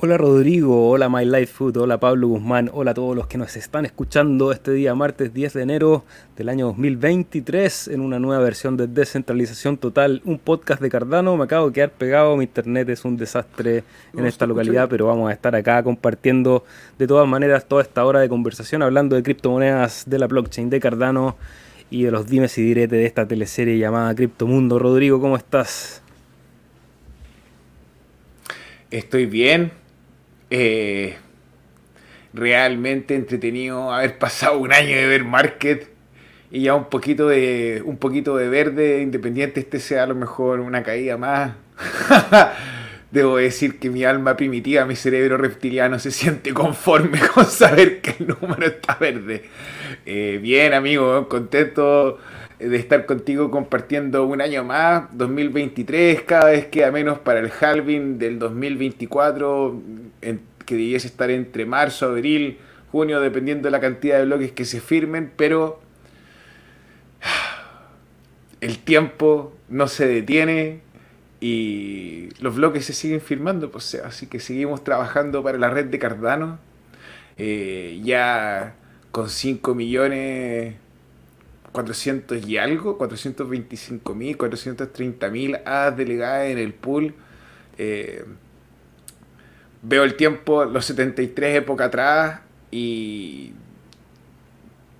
Hola Rodrigo, hola My Life Food, hola Pablo Guzmán, hola a todos los que nos están escuchando este día martes 10 de enero del año 2023 en una nueva versión de Descentralización Total, un podcast de Cardano. Me acabo de quedar pegado, mi internet es un desastre en esta localidad, pero vamos a estar acá compartiendo de todas maneras toda esta hora de conversación hablando de criptomonedas, de la blockchain, de Cardano y de los dimes y diretes de esta teleserie llamada Criptomundo. Rodrigo, ¿cómo estás? Estoy bien, eh, realmente entretenido haber pasado un año de ver market y ya un poquito de un poquito de verde independiente este sea a lo mejor una caída más. Debo decir que mi alma primitiva mi cerebro reptiliano se siente conforme con saber que el número está verde. Eh, bien amigo contento de estar contigo compartiendo un año más, 2023, cada vez queda menos para el halving del 2024, que debiese estar entre marzo, abril, junio, dependiendo de la cantidad de bloques que se firmen, pero el tiempo no se detiene y los bloques se siguen firmando, pues, así que seguimos trabajando para la red de Cardano, eh, ya con 5 millones 400 y algo, 425 mil, 430 mil delegadas en el pool. Eh, veo el tiempo, los 73 época atrás y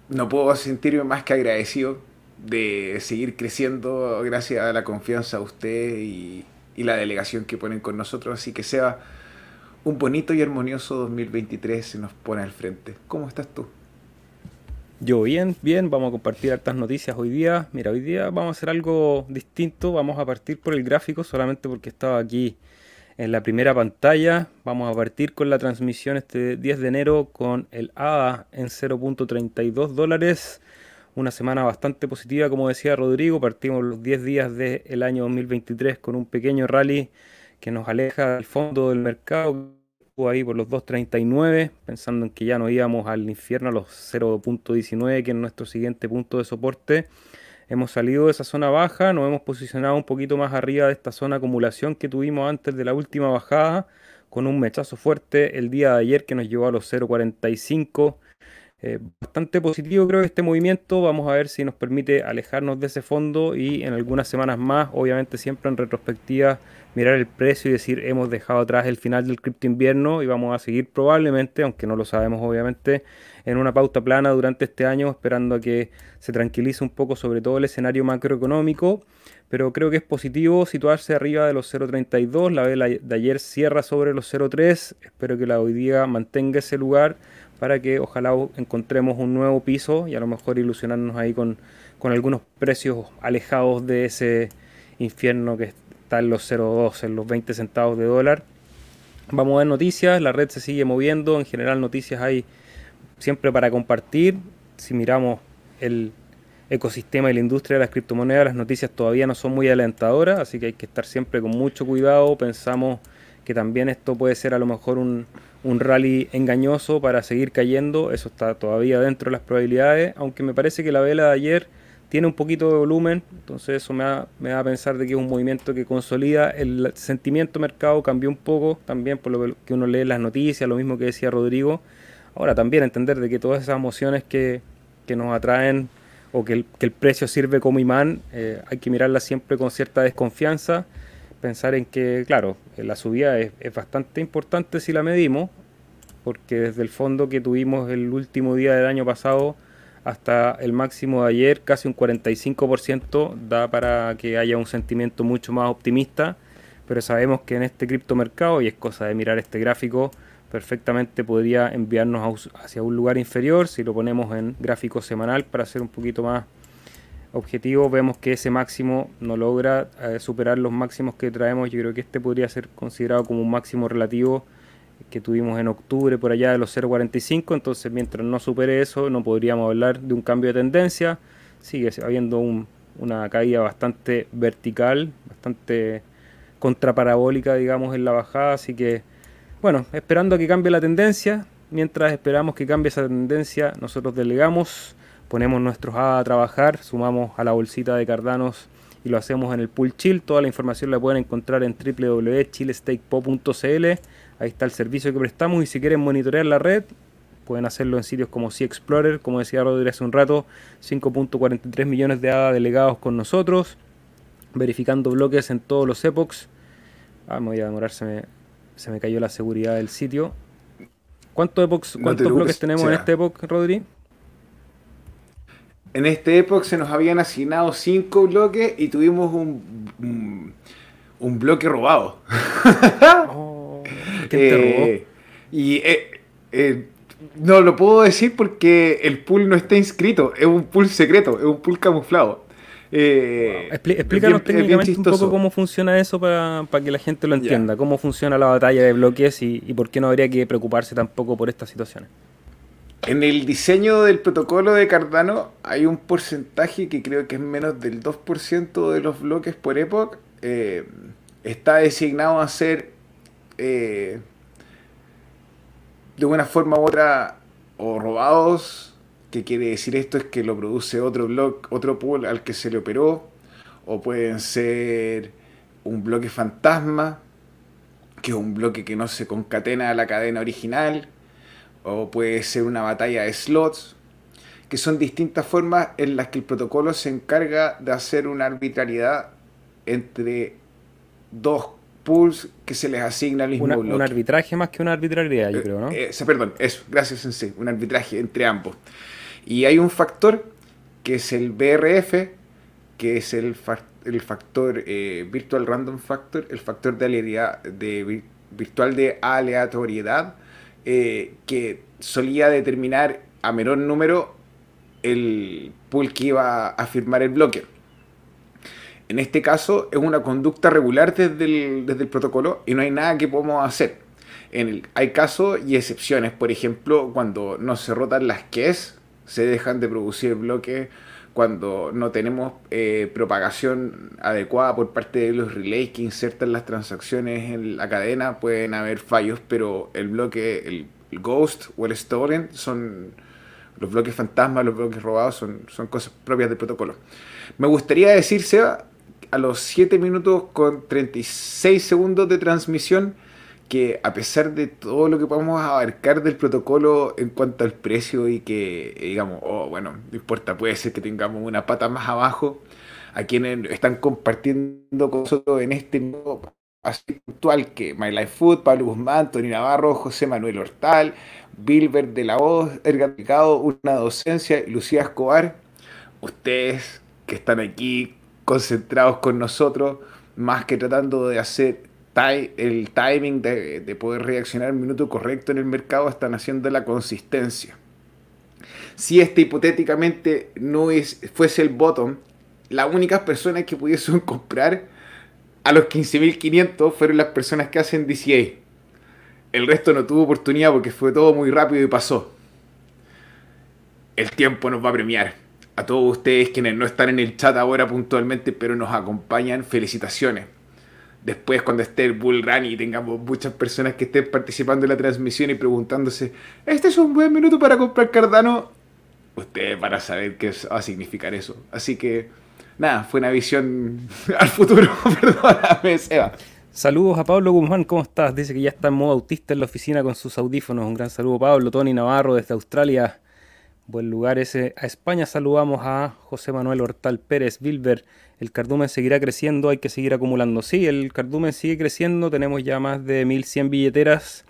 no puedo sentirme más que agradecido de seguir creciendo gracias a la confianza de usted y, y la delegación que ponen con nosotros. Así que sea un bonito y armonioso 2023 se nos pone al frente. ¿Cómo estás tú? Yo bien, bien, vamos a compartir hartas noticias hoy día. Mira, hoy día vamos a hacer algo distinto, vamos a partir por el gráfico solamente porque estaba aquí en la primera pantalla. Vamos a partir con la transmisión este 10 de enero con el ADA en 0.32 dólares. Una semana bastante positiva, como decía Rodrigo. Partimos los 10 días del año 2023 con un pequeño rally que nos aleja del fondo del mercado ahí por los 2.39, pensando en que ya no íbamos al infierno a los 0.19, que es nuestro siguiente punto de soporte. Hemos salido de esa zona baja, nos hemos posicionado un poquito más arriba de esta zona acumulación que tuvimos antes de la última bajada, con un mechazo fuerte el día de ayer que nos llevó a los 0.45. Eh, bastante positivo creo que este movimiento, vamos a ver si nos permite alejarnos de ese fondo y en algunas semanas más, obviamente siempre en retrospectiva, mirar el precio y decir hemos dejado atrás el final del cripto invierno y vamos a seguir probablemente, aunque no lo sabemos obviamente, en una pauta plana durante este año, esperando a que se tranquilice un poco sobre todo el escenario macroeconómico. Pero creo que es positivo situarse arriba de los 0.32. La vela de ayer cierra sobre los 0.3. Espero que la hoy día mantenga ese lugar para que ojalá encontremos un nuevo piso y a lo mejor ilusionarnos ahí con, con algunos precios alejados de ese infierno que está en los 0.2, en los 20 centavos de dólar. Vamos a ver noticias, la red se sigue moviendo, en general noticias hay siempre para compartir. Si miramos el ecosistema y la industria de las criptomonedas, las noticias todavía no son muy alentadoras, así que hay que estar siempre con mucho cuidado. Pensamos que también esto puede ser a lo mejor un, un rally engañoso para seguir cayendo, eso está todavía dentro de las probabilidades, aunque me parece que la vela de ayer tiene un poquito de volumen, entonces eso me da, me da a pensar de que es un movimiento que consolida, el sentimiento mercado cambió un poco, también por lo que uno lee las noticias, lo mismo que decía Rodrigo, ahora también entender de que todas esas emociones que, nos atraen o que el, precio sirve como imán, eh, hay que mirarlas siempre con cierta desconfianza, pensar en que, claro, la subida es, es bastante importante si la medimos, porque desde el fondo que tuvimos el último día del año pasado, hasta el máximo de ayer, casi un 45%, da para que haya un sentimiento mucho más optimista, pero sabemos que en este criptomercado, y es cosa de mirar este gráfico, perfectamente podría enviarnos hacia un lugar inferior, si lo ponemos en gráfico semanal para ser un poquito más objetivo, vemos que ese máximo no logra eh, superar los máximos que traemos, yo creo que este podría ser considerado como un máximo relativo que tuvimos en octubre por allá de los 0.45, entonces mientras no supere eso no podríamos hablar de un cambio de tendencia, sigue habiendo una caída bastante vertical, bastante contraparabólica digamos en la bajada, así que bueno, esperando a que cambie la tendencia, mientras esperamos que cambie esa tendencia nosotros delegamos, ponemos nuestros A a trabajar, sumamos a la bolsita de Cardanos y lo hacemos en el pool chill, toda la información la pueden encontrar en www.chilestakepo.cl Ahí está el servicio que prestamos y si quieren monitorear la red, pueden hacerlo en sitios como Sea Explorer, como decía Rodríguez hace un rato, 5.43 millones de ADA delegados con nosotros, verificando bloques en todos los epochs. Ah, me voy a demorar, se me, se me cayó la seguridad del sitio. ¿Cuántos, epochs, cuántos bloques tenemos en este epoch, Rodri? En este epoch se nos habían asignado 5 bloques y tuvimos un, un, bloque robado. Oh, ¿Qué te robó? Eh, y eh, eh, no lo puedo decir porque el pool no está inscrito, es un pool secreto, es un pool camuflado. Eh, explícanos técnicamente un poco cómo funciona eso para, que la gente lo entienda, cómo funciona la batalla de bloques y, por qué no habría que preocuparse tampoco por estas situaciones. En el diseño del protocolo de Cardano hay un porcentaje que creo que es menos del 2% de los bloques por epoch. Eh, está designado a ser eh, de una forma u otra o robados ¿Qué quiere decir esto? Es que lo produce otro bloque, otro pool al que se le operó, o pueden ser un bloque fantasma, que es un bloque que no se concatena a la cadena original, o puede ser una batalla de slots, que son distintas formas en las que el protocolo se encarga de hacer una arbitrariedad entre dos pools que se les asigna al mismo bloque. Un arbitraje más que una arbitrariedad, yo eh, creo, ¿no? Eh, perdón, eso, gracias Sensei, un arbitraje entre ambos. Y hay un factor que es el BRF, que es el, el factor eh, Virtual Random Factor, el factor de, de virtual de aleatoriedad, eh, que solía determinar a menor número el pool que iba a firmar el bloque. En este caso es una conducta regular desde el, desde el protocolo y no hay nada que podamos hacer. Hay casos y excepciones, por ejemplo, cuando no se rotan las keys se dejan de producir bloques cuando no tenemos eh, propagación adecuada por parte de los relays que insertan las transacciones en la cadena, pueden haber fallos, pero el bloque, el, ghost o el stolen son los bloques fantasmas, los bloques robados son, son cosas propias del protocolo. Me gustaría decir, Seba, a los 7 minutos con 36 segundos de transmisión, que a pesar de todo lo que podemos abarcar del protocolo en cuanto al precio y que digamos, oh, bueno, no importa, puede ser que tengamos una pata más abajo, a quienes están compartiendo con nosotros en este nuevo así puntual que My Life Food, Pablo Guzmán, Tony Navarro, José Manuel Hortal, Bilbert de la Voz, Edgar Picado, Una Docencia, Lucía Escobar, ustedes que están aquí concentrados con nosotros, más que tratando de hacer el timing de, poder reaccionar el minuto correcto en el mercado están haciendo la consistencia. Si este hipotéticamente no es, fuese el bottom, las únicas personas que pudiesen comprar a los 15.500 fueron las personas que hacen DCA. El resto no tuvo oportunidad porque fue todo muy rápido y pasó. El tiempo nos va a premiar. A todos ustedes quienes no están en el chat ahora puntualmente, pero nos acompañan, felicitaciones después cuando esté el bull run y tengamos muchas personas que estén participando en la transmisión y preguntándose, ¿este es un buen minuto para comprar Cardano? Ustedes van a saber qué va a significar eso. Así que, nada, fue una visión al futuro. Perdóname, Seba. Saludos a Pablo Guzmán, ¿cómo estás? Dice que ya está en modo autista en la oficina con sus audífonos. Un gran saludo, Pablo. Tony Navarro desde Australia. Buen lugar ese. A España saludamos a José Manuel Hortal Pérez, Wilber el cardumen seguirá creciendo, hay que seguir acumulando. Sí, el cardumen sigue creciendo, tenemos ya más de 1100 billeteras.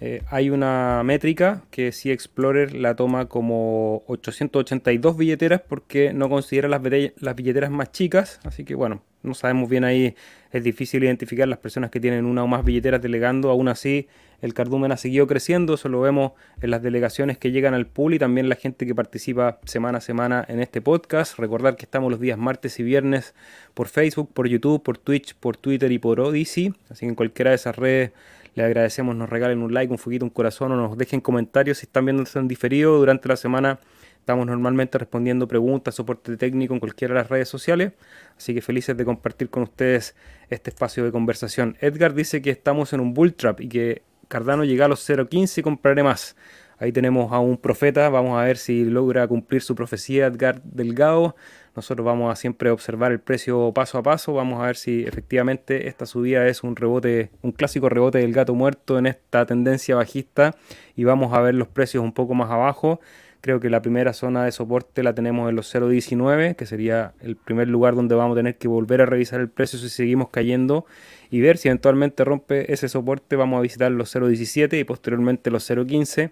Eh, hay una métrica que si Explorer la toma como 882 billeteras porque no considera las, las billeteras más chicas, así que bueno, no sabemos bien ahí, es difícil identificar las personas que tienen una o más billeteras delegando, aún así el cardumen ha seguido creciendo, eso lo vemos en las delegaciones que llegan al pool y también la gente que participa semana a semana en este podcast. Recordar que estamos los días martes y viernes por Facebook, por YouTube, por Twitch, por Twitter y por Odyssey. Así que en cualquiera de esas redes le agradecemos, nos regalen un like, un fueguito, un corazón o nos dejen comentarios si están viendo en diferido durante la semana. Estamos normalmente respondiendo preguntas, soporte técnico en cualquiera de las redes sociales. Así que felices de compartir con ustedes este espacio de conversación. Edgar dice que estamos en un bull trap y que Cardano llega a los 0.15 y compraré más. Ahí tenemos a un profeta, vamos a ver si logra cumplir su profecía Edgar Delgado. Nosotros vamos a siempre observar el precio paso a paso, vamos a ver si efectivamente esta subida es un rebote, un clásico rebote del gato muerto en esta tendencia bajista y vamos a ver los precios un poco más abajo. Creo que la primera zona de soporte la tenemos en los 0.19, que sería el primer lugar donde vamos a tener que volver a revisar el precio si seguimos cayendo y ver si eventualmente rompe ese soporte. Vamos a visitar los 0.17 y posteriormente los 0.15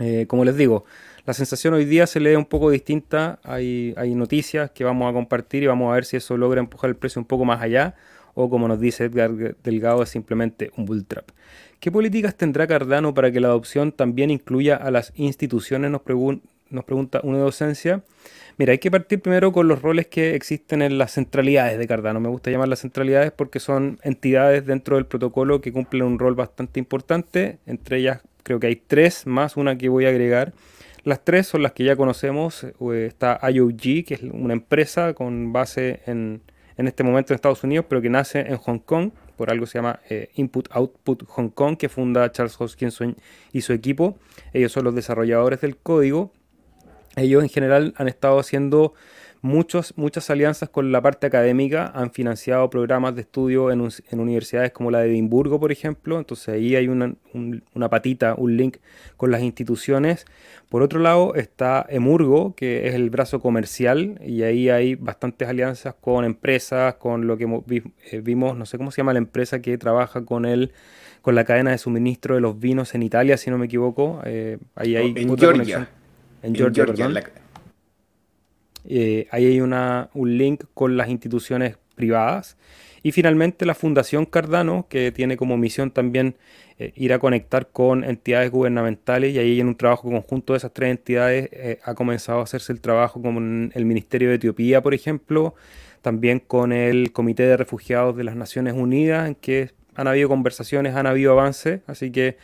eh, como les digo, la sensación hoy día se lee un poco distinta. Hay, hay noticias que vamos a compartir y vamos a ver si eso logra empujar el precio un poco más allá o como nos dice Edgar Delgado es simplemente un bull trap. ¿Qué políticas tendrá Cardano para que la adopción también incluya a las instituciones? Nos, pregunta una docencia. Mira, hay que partir primero con los roles que existen en las centralidades de Cardano. Me gusta llamar las centralidades porque son entidades dentro del protocolo que cumplen un rol bastante importante. Entre ellas creo que hay tres más una que voy a agregar. Las tres son las que ya conocemos. Eh, está IOG, que es una empresa con base en, en este momento en Estados Unidos, pero que nace en Hong Kong. Por algo se llama eh, Input Output Hong Kong, que funda Charles Hoskinson y su equipo. Ellos son los desarrolladores del código ellos en general han estado haciendo muchos, muchas alianzas con la parte académica, han financiado programas de estudio en, universidades como la de Edimburgo, por ejemplo, entonces ahí hay una, una, patita, un link con las instituciones. Por otro lado está Emurgo, que es el brazo comercial, y ahí hay bastantes alianzas con empresas, con lo que eh, vimos, no sé cómo se llama la empresa que trabaja con el con la cadena de suministro de los vinos en Italia, si no me equivoco. Eh, ahí hay en Georgia en Georgia, eh, ahí hay una, un link con las instituciones privadas. Y finalmente la Fundación Cardano, que tiene como misión también eh, ir a conectar con entidades gubernamentales y ahí en un trabajo conjunto de esas tres entidades. Eh, ha comenzado a hacerse el trabajo con el Ministerio de Etiopía, por ejemplo, también con el Comité de Refugiados de las Naciones Unidas, en que han habido conversaciones, han habido avances, así que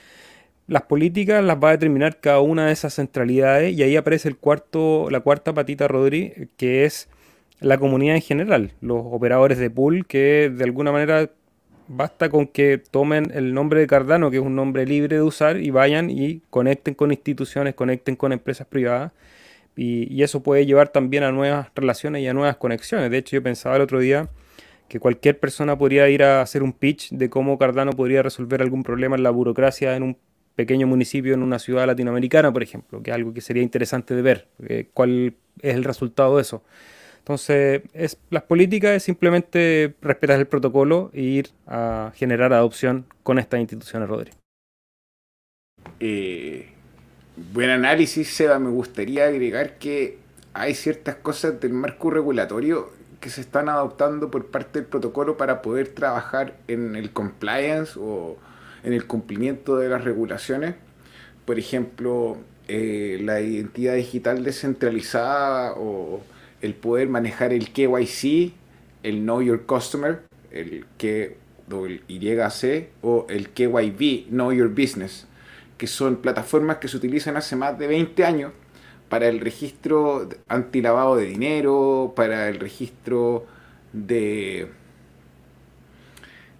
las políticas las va a determinar cada una de esas centralidades y ahí aparece el cuarto, la cuarta patita, Rodri, que es la comunidad en general, los operadores de pool que de alguna manera basta con que tomen el nombre de Cardano, que es un nombre libre de usar, y vayan y conecten con instituciones, conecten con empresas privadas. Y, y, eso puede llevar también a nuevas relaciones y a nuevas conexiones. De hecho, yo pensaba el otro día que cualquier persona podría ir a hacer un pitch de cómo Cardano podría resolver algún problema en la burocracia en un pequeño municipio en una ciudad latinoamericana, por ejemplo, que es algo que sería interesante de ver, eh, cuál es el resultado de eso. Entonces, es, las políticas es simplemente respetar el protocolo e ir a generar adopción con estas instituciones, Rodri. Eh, buen análisis, Seba. Me gustaría agregar que hay ciertas cosas del marco regulatorio que se están adoptando por parte del protocolo para poder trabajar en el compliance o en el cumplimiento de las regulaciones. Por ejemplo, eh, la identidad digital descentralizada o el poder manejar el KYC, el Know Your Customer, el KYC o el KYB, Know Your Business, que son plataformas que se utilizan hace más de 20 años para el registro antilavado de dinero, para el registro de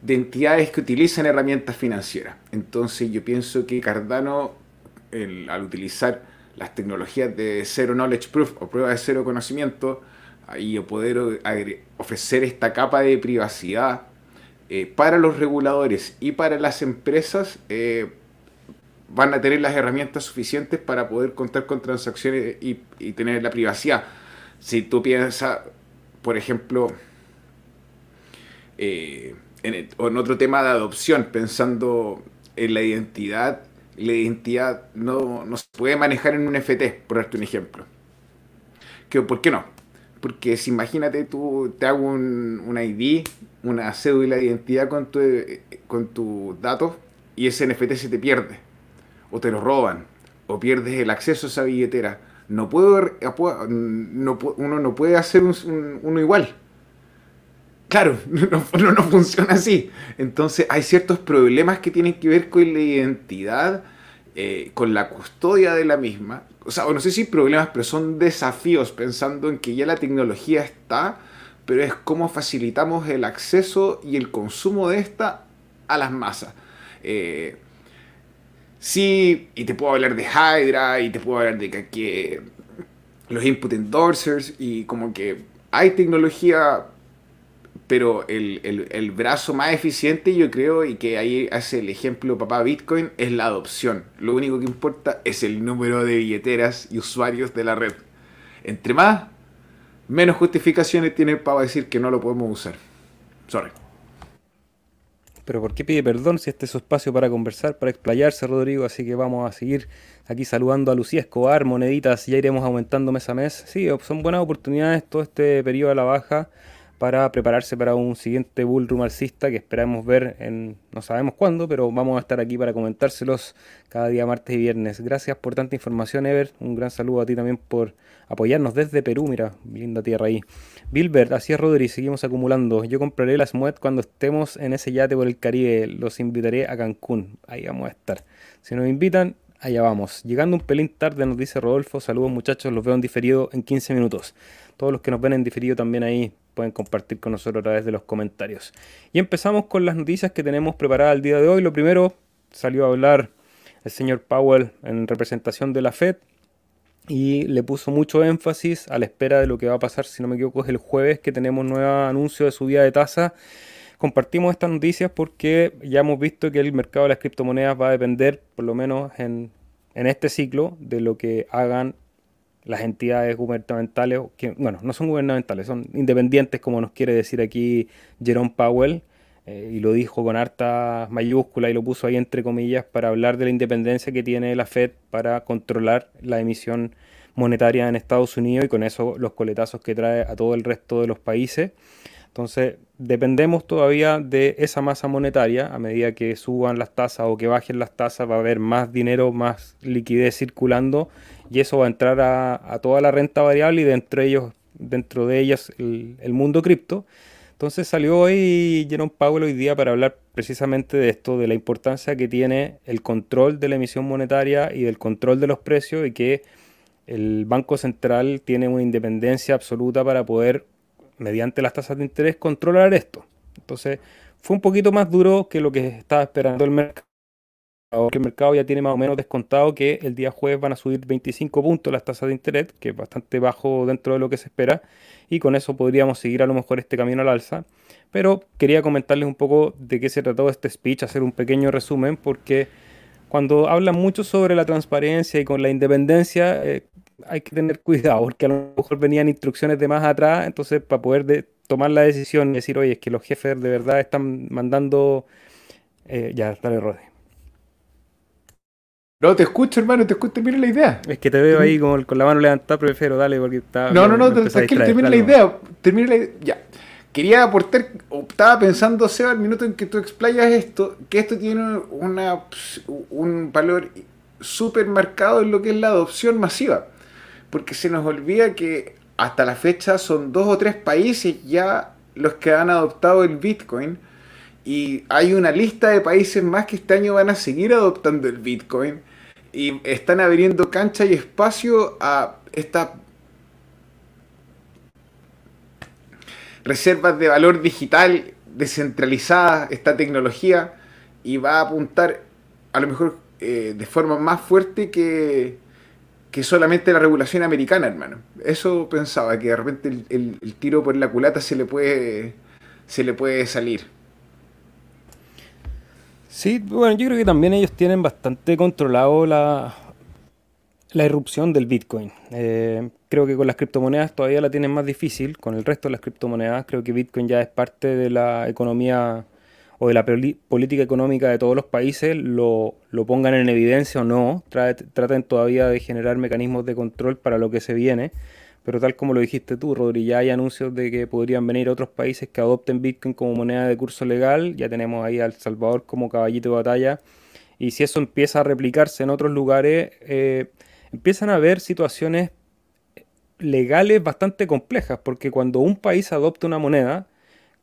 de entidades que utilizan herramientas financieras. Entonces yo pienso que Cardano, al utilizar las tecnologías de Zero Knowledge Proof o prueba de cero conocimiento, y poder ofrecer esta capa de privacidad eh, para los reguladores y para las empresas, eh, van a tener las herramientas suficientes para poder contar con transacciones y, tener la privacidad. Si tú piensas, por ejemplo, eh, en, otro tema de adopción, pensando en la identidad, la identidad no, se puede manejar en un FT, por darte un ejemplo. ¿Qué, ¿Por qué no? Porque si imagínate tú te hago un, un ID, una cédula de identidad con tu, con tus datos y ese NFT se te pierde, o te lo roban, o pierdes el acceso a esa billetera. No puedo, no, uno no puede hacer uno igual Claro, no, no, funciona así. Entonces hay ciertos problemas que tienen que ver con la identidad, eh, con la custodia de la misma. O sea, no sé si problemas, pero son desafíos pensando en que ya la tecnología está, pero es cómo facilitamos el acceso y el consumo de esta a las masas. Eh, Sí, y te puedo hablar de Hydra, y te puedo hablar de que, que los input endorsers, y como que hay tecnología pero el, brazo más eficiente yo creo y que ahí hace el ejemplo papá Bitcoin es la adopción. Lo único que importa es el número de billeteras y usuarios de la red. Entre más, menos justificaciones tiene para decir que no lo podemos usar. Sorry. Pero ¿por qué pide perdón si este es su espacio para conversar, para explayarse, Rodrigo? Así que vamos a seguir aquí saludando a Lucía Escobar, moneditas, ya iremos aumentando mes a mes. Sí, son buenas oportunidades todo este periodo de la baja para prepararse para un siguiente bull alcista que esperamos ver en no sabemos cuándo, pero vamos a estar aquí para comentárselos cada día martes y viernes. Gracias por tanta información, Ever. Un gran saludo a ti también por apoyarnos desde Perú, mira, linda tierra ahí. Bilbert, así es Rodri, seguimos acumulando. Yo compraré las SMUET cuando estemos en ese yate por el Caribe. Los invitaré a Cancún. Ahí vamos a estar. Si nos invitan, allá vamos. Llegando un pelín tarde, nos dice Rodolfo. Saludos muchachos, los veo en diferido en 15 minutos. Todos los que nos ven en diferido también ahí pueden compartir con nosotros a través de los comentarios. Y empezamos con las noticias que tenemos preparadas el día de hoy. Lo primero, salió a hablar el señor Powell en representación de la Fed y le puso mucho énfasis a la espera de lo que va a pasar, si no me equivoco, es el jueves que tenemos nuevo anuncio de subida de tasa. Compartimos estas noticias porque ya hemos visto que el mercado de las criptomonedas va a depender, por lo menos en, en este ciclo, de lo que hagan las entidades gubernamentales, que bueno, no son gubernamentales, son independientes, como nos quiere decir aquí Jerome Powell, eh, y lo dijo con harta mayúscula y lo puso ahí entre comillas para hablar de la independencia que tiene la Fed para controlar la emisión monetaria en Estados Unidos y con eso los coletazos que trae a todo el resto de los países. Entonces, dependemos todavía de esa masa monetaria. A medida que suban las tasas o que bajen las tasas, va a haber más dinero, más liquidez circulando y eso va a entrar a, toda la renta variable y dentro de, ellos, dentro de ellas el, mundo cripto. Entonces salió hoy Jerome Powell hoy día para hablar precisamente de esto, de la importancia que tiene el control de la emisión monetaria y del control de los precios y que el Banco Central tiene una independencia absoluta para poder, mediante las tasas de interés, controlar esto. Entonces fue un poquito más duro que lo que estaba esperando el mercado que el mercado ya tiene más o menos descontado que el día jueves van a subir 25 puntos las tasas de interés, que es bastante bajo dentro de lo que se espera, y con eso podríamos seguir a lo mejor este camino al alza. Pero quería comentarles un poco de qué se trató este speech, hacer un pequeño resumen, porque cuando hablan mucho sobre la transparencia y con la independencia, eh, hay que tener cuidado, porque a lo mejor venían instrucciones de más atrás, entonces para poder tomar la decisión y decir, oye, es que los jefes de verdad están mandando... Eh, ya, dale, Rodri. No, te escucho, hermano, te escucho, termina la idea. Es que te veo ahí con, con la mano levantada, prefiero, dale, porque está. No, no, no, termina la idea. Termina la idea. Ya. Quería aportar, estaba pensando, Seba, al minuto en que tú explayas esto, que esto tiene una, un valor súper marcado en lo que es la adopción masiva. Porque se nos olvida que hasta la fecha son dos o tres países ya los que han adoptado el Bitcoin. Y hay una lista de países más que este año van a seguir adoptando el Bitcoin y están abriendo cancha y espacio a estas reservas de valor digital descentralizada esta tecnología y va a apuntar a lo mejor eh, de forma más fuerte que, que solamente la regulación americana, hermano. Eso pensaba, que de repente el, tiro por la culata se le puede, se le puede salir. Sí, bueno, yo creo que también ellos tienen bastante controlado la, la irrupción del Bitcoin. Eh, creo que con las criptomonedas todavía la tienen más difícil, con el resto de las criptomonedas. Creo que Bitcoin ya es parte de la economía o de la política económica de todos los países, lo, lo pongan en evidencia o no, traten todavía de generar mecanismos de control para lo que se viene. Pero tal como lo dijiste tú, Rodri, ya hay anuncios de que podrían venir otros países que adopten Bitcoin como moneda de curso legal. Ya tenemos ahí a El Salvador como caballito de batalla. Y si eso empieza a replicarse en otros lugares, eh, empiezan a haber situaciones legales bastante complejas, porque cuando un país adopta una moneda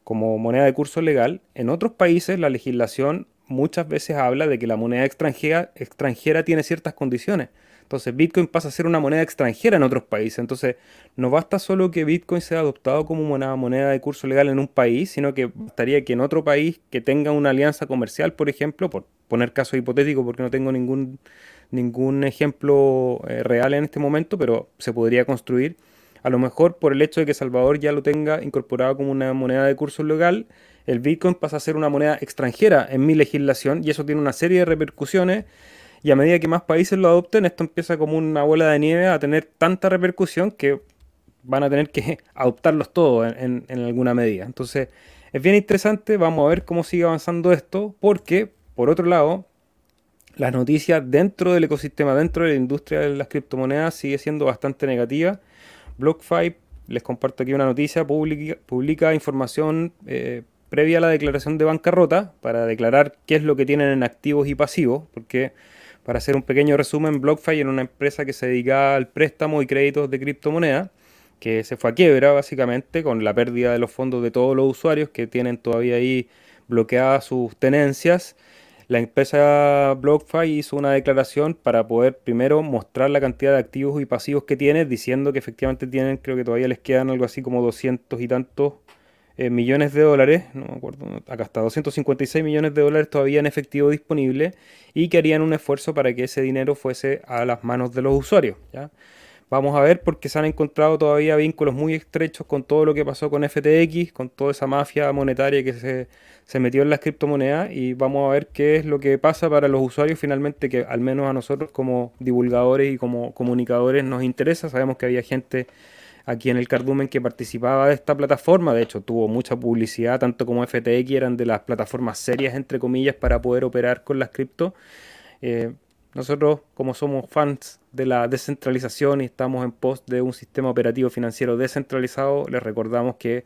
como moneda de curso legal, en otros países la legislación muchas veces habla de que la moneda extranjera, extranjera tiene ciertas condiciones. Entonces Bitcoin pasa a ser una moneda extranjera en otros países. Entonces no basta solo que Bitcoin sea adoptado como moneda de curso legal en un país, sino que bastaría que en otro país que tenga una alianza comercial, por ejemplo, por poner caso hipotético porque no tengo ningún, ningún ejemplo eh, real en este momento, pero se podría construir. A lo mejor por el hecho de que Salvador ya lo tenga incorporado como una moneda de curso legal, el Bitcoin pasa a ser una moneda extranjera en mi legislación y eso tiene una serie de repercusiones y a medida que más países lo adopten, esto empieza como una bola de nieve a tener tanta repercusión que van a tener que adoptarlos todos en, alguna medida. Entonces, es bien interesante, vamos a ver cómo sigue avanzando esto, porque, por otro lado, las noticias dentro del ecosistema, dentro de la industria de las criptomonedas, sigue siendo bastante negativa. BlockFi, les comparto aquí una noticia, publica, publica información eh, previa a la declaración de bancarrota para declarar qué es lo que tienen en activos y pasivos, porque para hacer un pequeño resumen, BlockFi era una empresa que se dedicaba al préstamo y créditos de criptomonedas, que se fue a quiebra básicamente con la pérdida de los fondos de todos los usuarios que tienen todavía ahí bloqueadas sus tenencias. La empresa BlockFi hizo una declaración para poder primero mostrar la cantidad de activos y pasivos que tiene, diciendo que efectivamente tienen, creo que todavía les quedan algo así como 200 y tantos eh, millones de dólares, no me acuerdo, acá está, 256 millones de dólares todavía en efectivo disponible y que harían un esfuerzo para que ese dinero fuese a las manos de los usuarios. Vamos a ver porque se han encontrado todavía vínculos muy estrechos con todo lo que pasó con FTX, con toda esa mafia monetaria que se, se metió en las criptomonedas y vamos a ver qué es lo que pasa para los usuarios finalmente que al menos a nosotros como divulgadores y como comunicadores nos interesa. Sabemos que había gente aquí en el Cardumen que participaba de esta plataforma. De hecho, tuvo mucha publicidad, tanto como FTX eran de las plataformas serias, entre comillas, para poder operar con las cripto. Eh, nosotros, como somos fans de la descentralización y estamos en pos de un sistema operativo financiero descentralizado, les recordamos que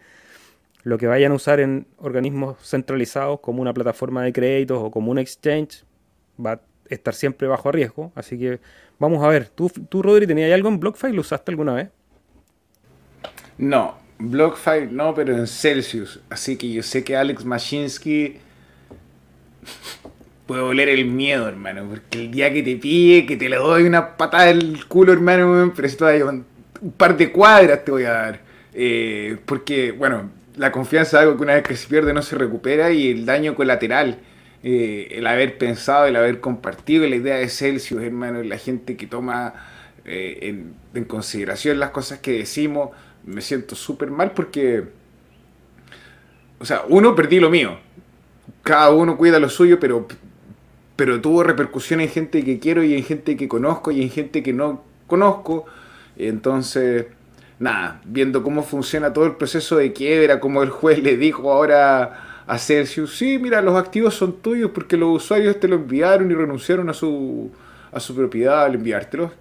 lo que vayan a usar en organismos centralizados como una plataforma de créditos o como un exchange va a estar siempre bajo riesgo. Así que vamos a ver. ¿Tú, tú Rodri, tenías algo en BlockFi? ¿Lo usaste alguna vez? No, BlockFi no, pero en Celsius. Así que yo sé que Alex Mashinsky puede oler el miedo, hermano. Porque el día que te pille, que te le doy una patada del culo, hermano, pero esto un, un par de cuadras te voy a dar. Eh, porque, bueno, la confianza es algo que una vez que se pierde no se recupera y el daño colateral. Eh, el haber pensado, el haber compartido la idea de Celsius, hermano, la gente que toma eh, en consideración las cosas que decimos, me siento súper mal porque, o sea, uno perdí lo mío. Cada uno cuida lo suyo, pero, pero tuvo repercusión en gente que quiero y en gente que conozco y en gente que no conozco. Entonces, nada, viendo cómo funciona todo el proceso de quiebra, como el juez le dijo ahora a Celsius, sí, mira, los activos son tuyos porque los usuarios te lo enviaron y renunciaron a su, a su propiedad al enviártelos.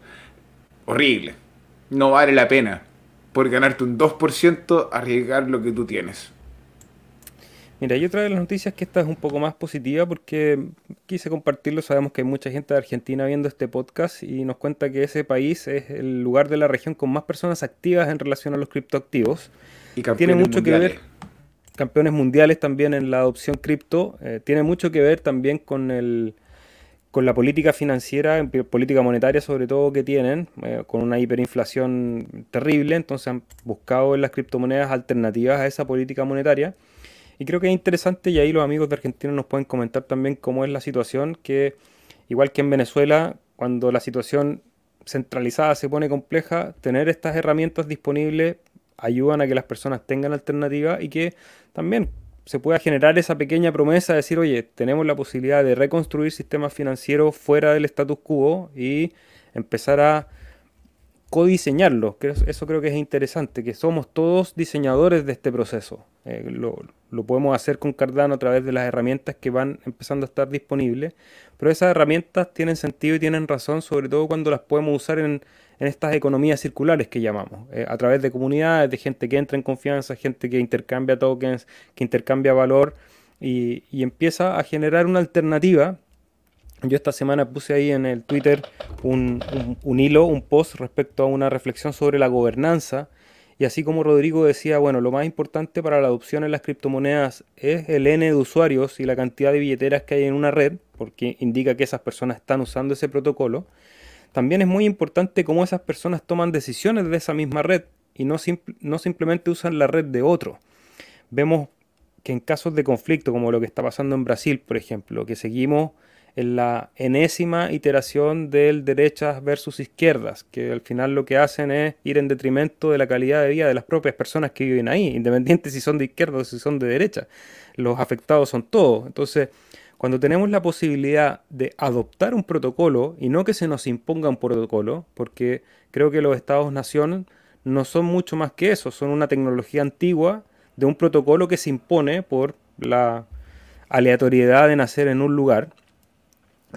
Horrible. No vale la pena por ganarte un 2% arriesgar lo que tú tienes. Mira, y otra de las noticias que esta es un poco más positiva porque quise compartirlo. Sabemos que hay mucha gente de Argentina viendo este podcast y nos cuenta que ese país es el lugar de la región con más personas activas en relación a los criptoactivos. Y tiene mucho que ver, campeones mundiales también en la adopción cripto, eh, tiene mucho que ver también con el, con la política financiera, política monetaria sobre todo que tienen, eh, con una hiperinflación terrible, entonces han buscado en las criptomonedas alternativas a esa política monetaria. Y creo que es interesante y ahí los amigos de Argentina nos pueden comentar también cómo es la situación, que igual que en Venezuela, cuando la situación centralizada se pone compleja, tener estas herramientas disponibles ayudan a que las personas tengan alternativas y que también se pueda generar esa pequeña promesa de decir, oye, tenemos la posibilidad de reconstruir sistemas financieros fuera del status quo y empezar a codiseñarlo. Eso creo que es interesante, que somos todos diseñadores de este proceso. Eh, lo, lo, podemos hacer con Cardano a través de las herramientas que van empezando a estar disponibles, pero esas herramientas tienen sentido y tienen razón, sobre todo cuando las podemos usar en, en estas economías circulares que llamamos, eh, a través de comunidades, de gente que entra en confianza, gente que intercambia tokens, que intercambia valor y, empieza a generar una alternativa. Yo esta semana puse ahí en el Twitter un, un hilo, un post respecto a una reflexión sobre la gobernanza. Y así como Rodrigo decía, bueno, lo más importante para la adopción en las criptomonedas es el N de usuarios y la cantidad de billeteras que hay en una red, porque indica que esas personas están usando ese protocolo. también es muy importante cómo esas personas toman decisiones de esa misma red y no, no simplemente usan la red de otro. Vemos que en casos de conflicto, como lo que está pasando en Brasil, por ejemplo, que seguimos en la enésima iteración del derechas versus izquierdas, que al final lo que hacen es ir en detrimento de la calidad de vida de las propias personas que viven ahí, independiente si son de izquierda o si son de derecha. Los afectados son todos. Entonces, cuando tenemos la posibilidad de adoptar un protocolo y no que se nos imponga un protocolo, porque creo que los estados-nación no son mucho más que eso, son una tecnología antigua de un protocolo que se impone por la aleatoriedad de nacer en un lugar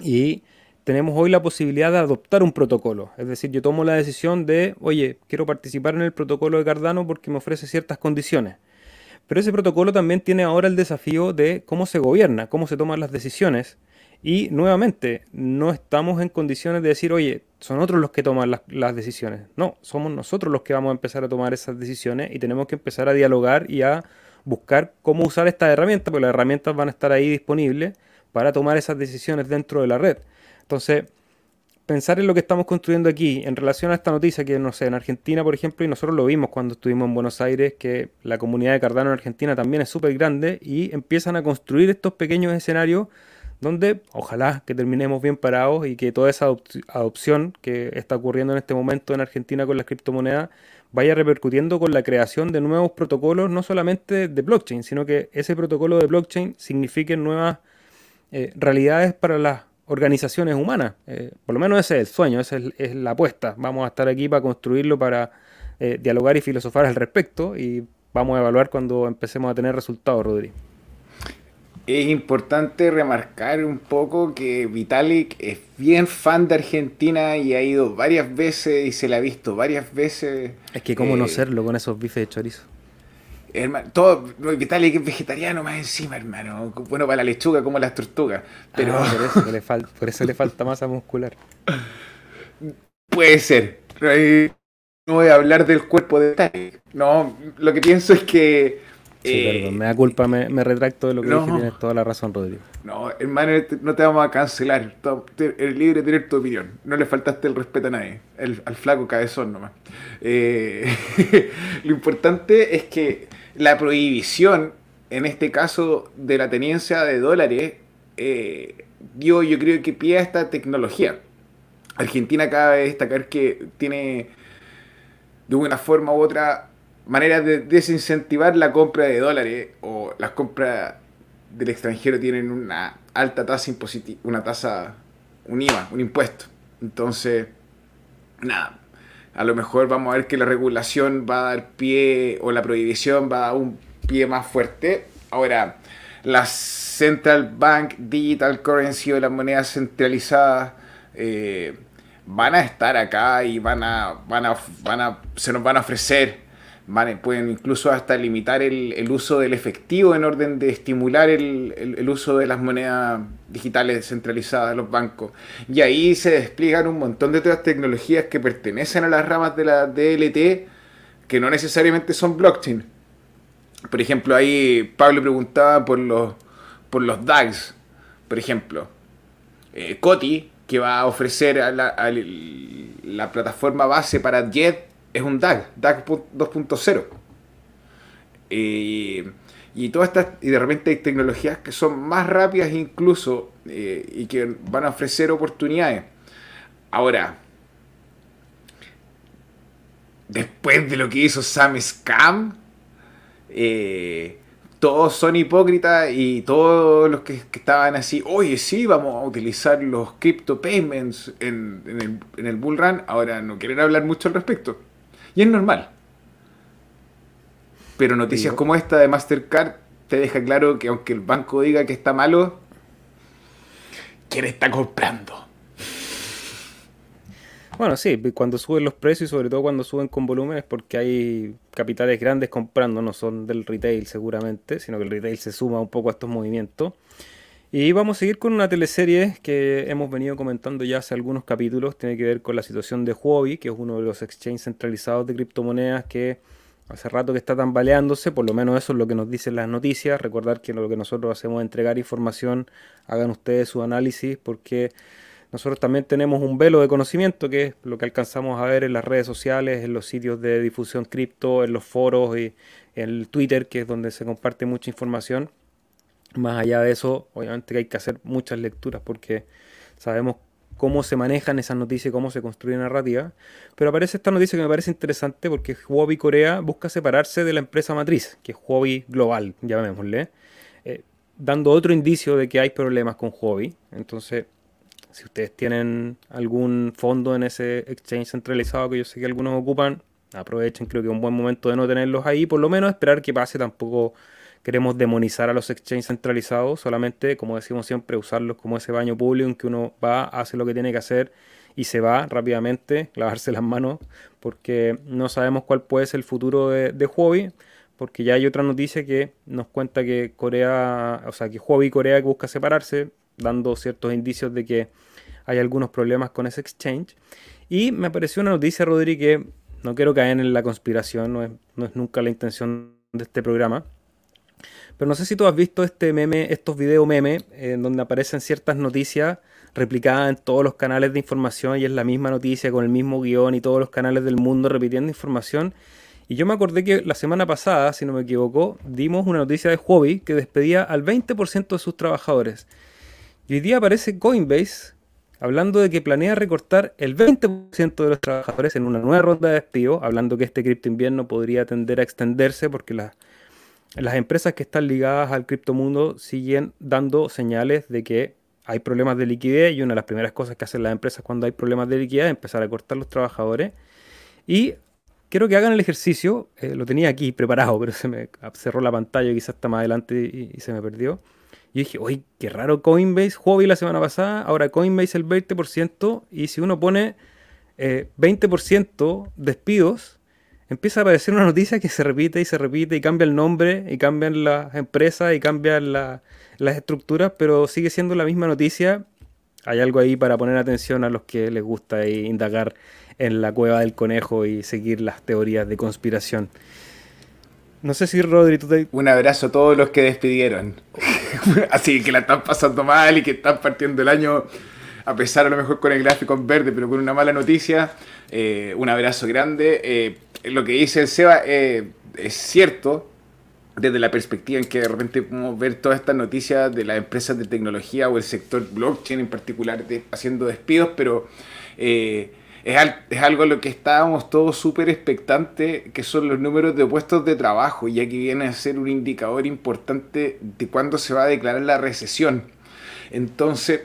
y tenemos hoy la posibilidad de adoptar un protocolo. Es decir, yo tomo la decisión de, oye, quiero participar en el protocolo de Cardano porque me ofrece ciertas condiciones. Pero ese protocolo también tiene ahora el desafío de cómo se gobierna, cómo se toman las decisiones. Y nuevamente, no estamos en condiciones de decir, oye, son otros los que toman las, las, decisiones. No, somos nosotros los que vamos a empezar a tomar esas decisiones y tenemos que empezar a dialogar y a buscar cómo usar estas herramientas, porque las herramientas van a estar ahí disponibles para tomar esas decisiones dentro de la red. Entonces, pensar en lo que estamos construyendo aquí en relación a esta noticia que, no sé, en Argentina, por ejemplo, y nosotros lo vimos cuando estuvimos en Buenos Aires, que la comunidad de Cardano en Argentina también es súper grande y empiezan a construir estos pequeños escenarios donde ojalá que terminemos bien parados y que toda esa adopción que está ocurriendo en este momento en Argentina con las criptomonedas vaya repercutiendo con la creación de nuevos protocolos, no solamente de blockchain, sino que ese protocolo de blockchain signifique nuevas eh, realidades para las organizaciones humanas. Eh, por lo menos ese es el sueño, esa es, la apuesta. Vamos a estar aquí para construirlo, para eh, dialogar y filosofar al respecto y vamos a evaluar cuando empecemos a tener resultados, Rodri. Es importante remarcar un poco que Vitalik es bien fan de Argentina y ha ido varias veces y se la ha visto varias veces. Es que cómo no serlo con esos bifes de chorizo. Hermano, todo, Vitalik es vegetariano más encima, hermano. Bueno para la lechuga como las tortugas. Pero... Ah, por, eso le falta, por eso le falta masa muscular. Puede ser. No voy a hablar del cuerpo de Vitalik. No, lo que pienso es que... Sí, eh, perdón, me da culpa, me, retracto de lo que dije, tienes toda la razón, Rodrigo. No, hermano, no te vamos a cancelar. Eres libre de tener tu opinión. No le faltaste el respeto a nadie. al flaco cabezón nomás. Eh, lo importante es que la prohibición, en este caso, de la tenencia de dólares, eh, dio yo creo que pie a esta tecnología. Argentina cabe destacar que tiene de una forma u otra manera de desincentivar la compra de dólares o las compras del extranjero tienen una alta tasa impositiva, una tasa, un IVA, un impuesto. Entonces, nada, a lo mejor vamos a ver que la regulación va a dar pie o la prohibición va a dar un pie más fuerte. Ahora, las Central Bank Digital Currency o las monedas centralizadas eh, van a estar acá y van a, van a, van a, se nos van a ofrecer pueden incluso hasta limitar el, uso del efectivo en orden de estimular el, uso de las monedas digitales centralizadas de los bancos. Y ahí se despliegan un montón de otras tecnologías que pertenecen a las ramas de la DLT que no necesariamente son blockchain. Por ejemplo, ahí Pablo preguntaba por los, por los DAGs, por ejemplo. Eh, Coti, que va a ofrecer la plataforma base para Jet es un DAG, DAG 2.0. y todas estas, y de repente hay tecnologías que son más rápidas incluso eh, y que van a ofrecer oportunidades. Ahora, después de lo que hizo Sam Scam, eh, todos son hipócritas y todos los que, estaban así, oye, sí, vamos a utilizar los crypto payments en, el, en el bull run, ahora no quieren hablar mucho al respecto. Y es normal. Pero noticias como esta de Mastercard te deja claro que aunque el banco diga que está malo, ¿quién está comprando? Bueno, sí, cuando suben los precios y sobre todo cuando suben con volúmenes porque hay capitales grandes comprando, no son del retail seguramente, sino que el retail se suma un poco a estos movimientos. Y vamos a seguir con una teleserie que hemos venido comentando ya hace algunos capítulos. Tiene que ver con la situación de Huobi, que es uno de los exchanges centralizados de criptomonedas que hace rato que está tambaleándose. Por lo menos eso es lo que nos dicen las noticias. Recordar que lo que nosotros hacemos es entregar información. Hagan ustedes su análisis porque nosotros también tenemos un velo de conocimiento, que es lo que alcanzamos a ver en las redes sociales, en los sitios de difusión cripto, en los foros y en Twitter, que es donde se comparte mucha información. Más allá de eso, obviamente que hay que hacer muchas lecturas porque sabemos cómo se manejan esas noticias y cómo se construye narrativa. Pero aparece esta noticia que me parece interesante porque Huobi Corea busca separarse de la empresa matriz, que es Huobi Global, llamémosle, eh, dando otro indicio de que hay problemas con Huobi. Entonces, si ustedes tienen algún fondo en ese exchange centralizado que yo sé que algunos ocupan, aprovechen, creo que es un buen momento de no tenerlos ahí, por lo menos esperar que pase, tampoco queremos demonizar a los exchanges centralizados, solamente, como decimos siempre, usarlos como ese baño público en que uno va, hace lo que tiene que hacer y se va rápidamente, lavarse las manos, porque no sabemos cuál puede ser el futuro de, de Huobi, porque ya hay otra noticia que nos cuenta que Corea, o sea, que Huobi y Corea busca separarse, dando ciertos indicios de que hay algunos problemas con ese exchange. Y me apareció una noticia, Rodri, que no quiero caer en la conspiración, no es, no es nunca la intención de este programa. Pero no sé si tú has visto este meme, estos videos meme, en donde aparecen ciertas noticias replicadas en todos los canales de información y es la misma noticia con el mismo guion y todos los canales del mundo repitiendo información. Y yo me acordé que la semana pasada, si no me equivoco, dimos una noticia de Huobi que despedía al 20% de sus trabajadores. Y hoy día aparece Coinbase hablando de que planea recortar el 20% de los trabajadores en una nueva ronda de despido, hablando que este cripto invierno podría tender a extenderse porque las, las empresas que están ligadas al criptomundo siguen dando señales de que hay problemas de liquidez y una de las primeras cosas que hacen las empresas cuando hay problemas de liquidez es empezar a cortar los trabajadores. Y quiero que hagan el ejercicio, eh, lo tenía aquí preparado, pero se me cerró la pantalla, quizás está más adelante y se me perdió. Y dije, oye, qué raro Coinbase, Huobi la semana pasada, ahora Coinbase el 20%, y si uno pone 20% eh, despidos, empieza a aparecer una noticia que se repite y se repite y cambia el nombre y cambian las empresas y cambian las estructuras, pero sigue siendo la misma noticia. Hay algo ahí para poner atención a los que les gusta indagar en la cueva del conejo y seguir las teorías de conspiración. No sé si Rodri, tú te... Un abrazo a todos los que despidieron. Así que la están pasando mal y que están partiendo el año, a pesar a lo mejor con el gráfico en verde, pero con una mala noticia. Eh, un abrazo grande. Eh, lo que dice el Seba eh, es cierto, desde la perspectiva en que de repente podemos ver todas estas noticias de las empresas de tecnología o el sector blockchain en particular haciendo despidos, pero es, algo a lo que estábamos todos súper expectantes, que son los números de puestos de trabajo, ya que viene a ser un indicador importante de cuándo se va a declarar la recesión. Entonces,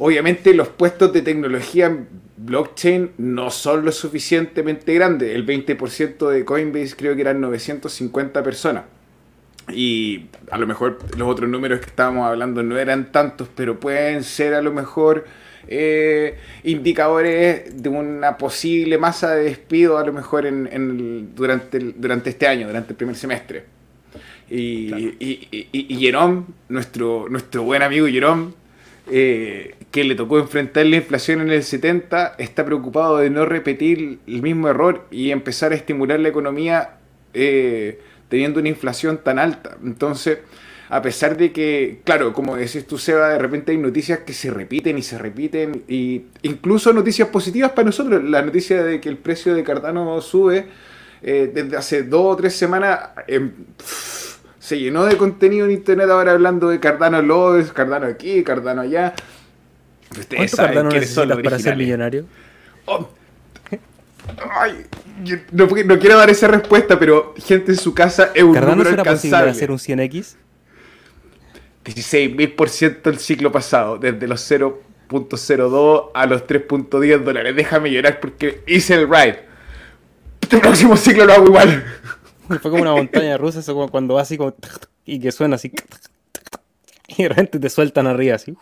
obviamente los puestos de tecnología en blockchain no son lo suficientemente grandes. El 20% de Coinbase creo que eran 950 personas. Y a lo mejor los otros números que estábamos hablando no eran tantos, pero pueden ser a lo mejor eh, indicadores de una posible masa de despido a lo mejor en, durante, durante este año, durante el primer semestre. Y, y, Jerome, nuestro, nuestro buen amigo Jerome, eh, que le tocó enfrentar la inflación en el 70, está preocupado de no repetir el mismo error y empezar a estimular la economía eh, teniendo una inflación tan alta. Entonces, a pesar de que, claro, como decís tú, Seba, de repente hay noticias que se repiten y se repiten, y incluso noticias positivas para nosotros. La noticia de que el precio de Cardano sube eh, desde hace dos o tres semanas. Em, se llenó de contenido en internet ahora hablando de Cardano Loves, Cardano aquí, Cardano allá. Ustedes Cardano necesitas para ser millonario? Oh, ay, no, no, quiero dar esa respuesta, pero gente en su casa es un ¿Cardano número será posible hacer un 100x? 16.000% el ciclo pasado, desde los 0.02 a los 3.10 dólares. Déjame llorar porque hice el ride. Este próximo ciclo lo hago igual. Fue como una montaña rusa, eso cuando va así como y que suena así y de repente te sueltan arriba así.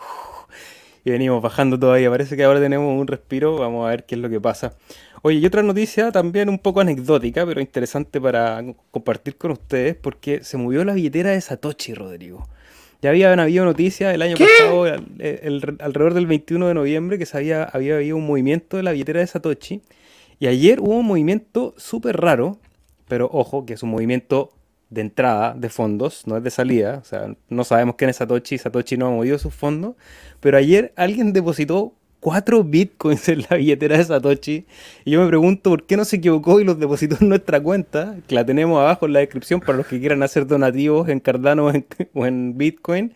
Y venimos bajando todavía. Parece que ahora tenemos un respiro. Vamos a ver qué es lo que pasa. Oye, y otra noticia también un poco anecdótica, pero interesante para compartir con ustedes, porque se movió la billetera de Satoshi, Rodrigo. Ya había habido noticias el año pasado, alrededor del 21 de noviembre, que había, había habido un movimiento de la billetera de Satoshi. Y ayer hubo un movimiento súper raro, pero ojo, que es un movimiento de entrada de fondos, no es de salida. O sea, no sabemos quién es Satoshi, Satoshi no ha movido sus fondos. Pero ayer alguien depositó 4 bitcoins en la billetera de Satoshi. Y yo me pregunto por qué no se equivocó y los depositó en nuestra cuenta, que la tenemos abajo en la descripción para los que quieran hacer donativos en Cardano o en, o en Bitcoin.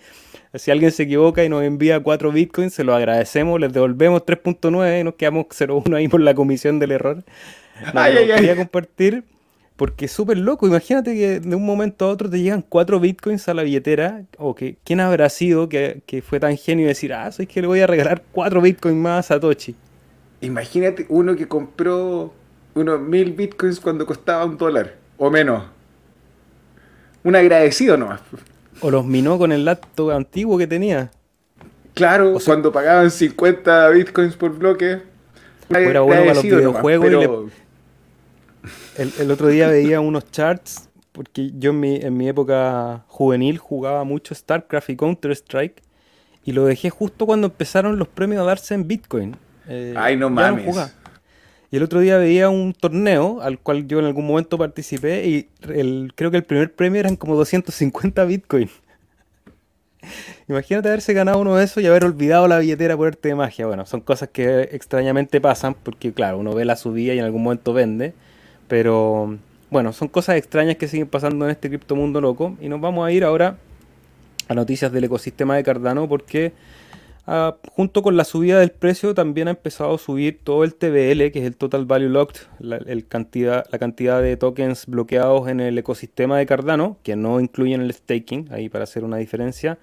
Si alguien se equivoca y nos envía 4 bitcoins, se lo agradecemos, les devolvemos 3.9 y nos quedamos 0.1 ahí por la comisión del error. ay, ay, quería compartir porque es súper loco. Imagínate que de un momento a otro te llegan 4 bitcoins a la billetera. O que quién habrá sido que, fue tan genio de decir, ah, soy que le voy a regalar 4 bitcoins más a Satoshi. Imagínate uno que compró unos mil bitcoins cuando costaba un dólar o menos. Un agradecido nomás. O los minó con el laptop antiguo que tenía. Claro, cuando pagaban 50 bitcoins por bloque. Era bueno para los videojuegos el, otro día veía unos charts, porque yo en mi, en mi época juvenil jugaba mucho StarCraft y Counter-Strike, y lo dejé justo cuando empezaron los premios a darse en Bitcoin. Eh, Ay, no mames. y el otro día veía un torneo al cual yo en algún momento participé y el, creo que el primer premio eran como 250 Bitcoin. Imagínate haberse ganado uno de esos y haber olvidado la billetera por arte de magia. Bueno, son cosas que extrañamente pasan porque, claro, uno ve la subida y en algún momento vende. Pero bueno, son cosas extrañas que siguen pasando en este criptomundo loco. Y nos vamos a ir ahora a noticias del ecosistema de Cardano porque ah, junto con la subida del precio también ha empezado a subir todo el TBL, que es el Total Value Locked, la, cantidad, la cantidad de tokens bloqueados en el ecosistema de Cardano, que no incluyen el staking, ahí para hacer una diferencia.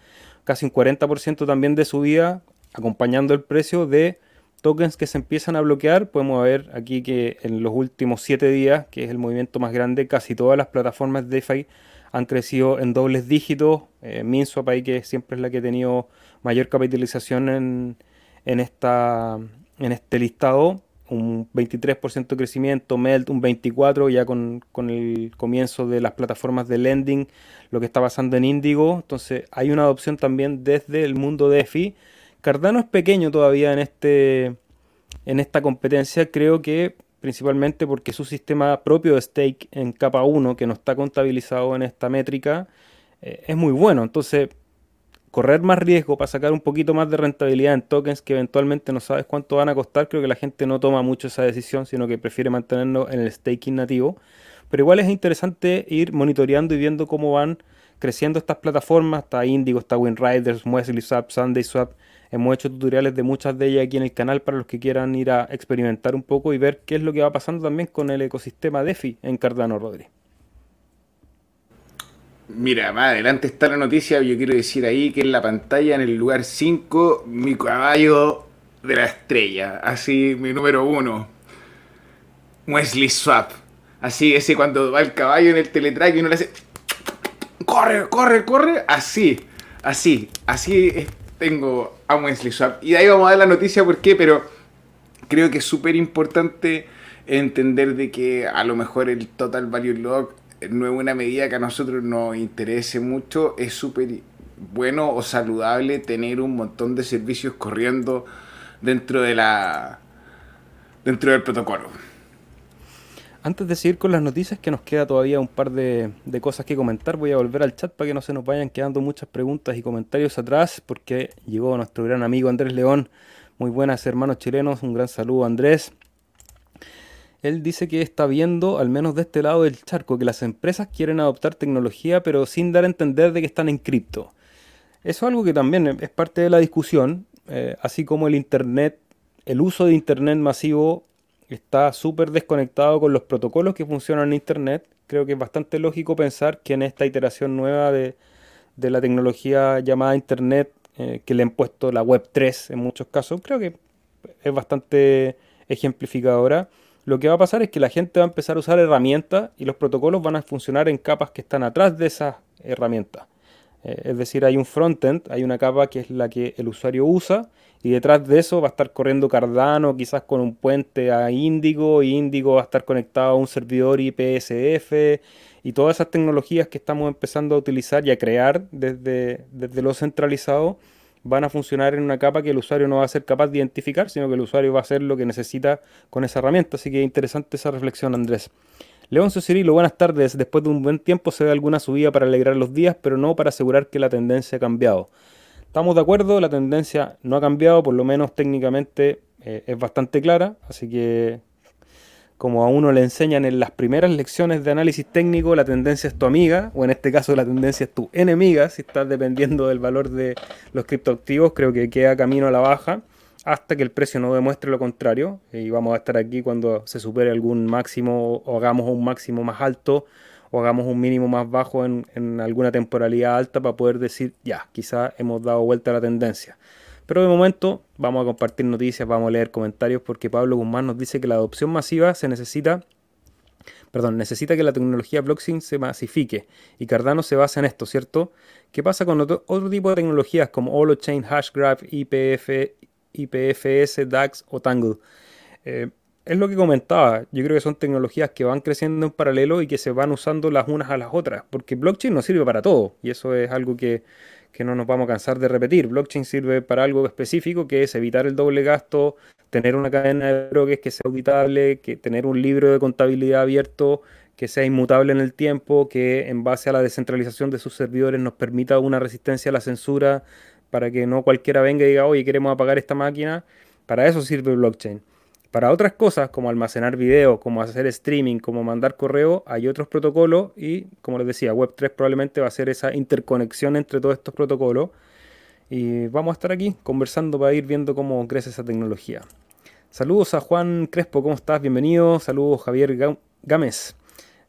Casi un 40% también de subida acompañando el precio de tokens que se empiezan a bloquear. Podemos ver aquí que en los últimos 7 días, que es el movimiento más grande, casi todas las plataformas DeFi han crecido en dobles dígitos. Eh, MinSwap ahí que siempre es la que ha tenido mayor capitalización en, en, esta, en este listado. Un 23% de crecimiento, Melt un 24% ya con, con, el comienzo de las plataformas de lending, lo que está pasando en Indigo. Entonces hay una adopción también desde el mundo DeFi Cardano es pequeño todavía en, este, en esta competencia, creo que principalmente porque su sistema propio de stake en capa 1, que no está contabilizado en esta métrica, eh, es muy bueno. Entonces, correr más riesgo para sacar un poquito más de rentabilidad en tokens que eventualmente no sabes cuánto van a costar, creo que la gente no toma mucho esa decisión, sino que prefiere mantenerlo en el staking nativo. Pero igual es interesante ir monitoreando y viendo cómo van creciendo estas plataformas. Está Indigo, está WinRiders, Muesli Swap, Sunday Swap Hemos hecho tutoriales de muchas de ellas aquí en el canal para los que quieran ir a experimentar un poco y ver qué es lo que va pasando también con el ecosistema DeFi en Cardano, Rodri. Mira, más adelante está la noticia, yo quiero decir ahí que en la pantalla, en el lugar 5, mi caballo de la estrella, así mi número 1, Wesley Swap. Así, ese cuando va el caballo en el teletrack y uno le hace, corre, corre, corre, así, así, así tengo a Wesley Swap. Y de ahí vamos a dar la noticia por qué, pero creo que es súper importante entender de que a lo mejor el Total Value Lock no es una medida que a nosotros nos interese mucho, es súper bueno o saludable tener un montón de servicios corriendo dentro de la dentro del protocolo. Antes de seguir con las noticias, que nos queda todavía un par de, cosas que comentar, voy a volver al chat para que no se nos vayan quedando muchas preguntas y comentarios atrás, porque llegó nuestro gran amigo Andrés León. Muy buenas, hermanos chilenos. Un gran saludo, Andrés. Él dice que está viendo, al menos de este lado del charco, que las empresas quieren adoptar tecnología, pero sin dar a entender de que están en cripto. Eso es algo que también es parte de la discusión, eh, así como el Internet, el uso de Internet masivo está súper desconectado con los protocolos que funcionan en Internet. Creo que es bastante lógico pensar que en esta iteración nueva de, la tecnología llamada Internet, eh, que le han puesto la Web 3 en muchos casos, creo que es bastante ejemplificadora. Lo que va a pasar es que la gente va a empezar a usar herramientas y los protocolos van a funcionar en capas que están atrás de esas herramientas. Eh, es decir, hay un frontend, hay una capa que es la que el usuario usa y detrás de eso va a estar corriendo Cardano, quizás con un puente a Índigo, y Índigo va a estar conectado a un servidor IPSF, y todas esas tecnologías que estamos empezando a utilizar y a crear desde, desde lo centralizado van a funcionar en una capa que el usuario no va a ser capaz de identificar, sino que el usuario va a hacer lo que necesita con esa herramienta. Así que interesante esa reflexión, Andrés. León Cirilo, buenas tardes. Después de un buen tiempo se ve alguna subida para alegrar los días, pero no para asegurar que la tendencia ha cambiado. Estamos de acuerdo, la tendencia no ha cambiado, por lo menos técnicamente eh, es bastante clara, así que como a uno le enseñan en las primeras lecciones de análisis técnico, la tendencia es tu amiga, o en este caso la tendencia es tu enemiga, si estás dependiendo del valor de los criptoactivos, creo que queda camino a la baja hasta que el precio no demuestre lo contrario, y vamos a estar aquí cuando se supere algún máximo o hagamos un máximo más alto o hagamos un mínimo más bajo en, alguna temporalidad alta para poder decir, ya, quizás hemos dado vuelta a la tendencia. Pero de momento vamos a compartir noticias, vamos a leer comentarios porque Pablo Guzmán nos dice que la adopción masiva se necesita, perdón, necesita que la tecnología blockchain se masifique y Cardano se basa en esto, ¿cierto? ¿Qué pasa con otro, tipo de tecnologías como Holochain, Hashgraph, IPF, IPFS, DAX o Tangle? Eh, es lo que comentaba, yo creo que son tecnologías que van creciendo en paralelo y que se van usando las unas a las otras, porque blockchain no sirve para todo y eso es algo que que no nos vamos a cansar de repetir. Blockchain sirve para algo específico, que es evitar el doble gasto, tener una cadena de bloques que sea auditable, que tener un libro de contabilidad abierto que sea inmutable en el tiempo, que en base a la descentralización de sus servidores nos permita una resistencia a la censura para que no cualquiera venga y diga, oye, queremos apagar esta máquina. Para eso sirve blockchain. Para otras cosas, como almacenar video, como hacer streaming, como mandar correo, hay otros protocolos y, como les decía, Web3 probablemente va a ser esa interconexión entre todos estos protocolos. Y vamos a estar aquí conversando para ir viendo cómo crece esa tecnología. Saludos a Juan Crespo, ¿cómo estás? Bienvenido. Saludos Javier Gámez.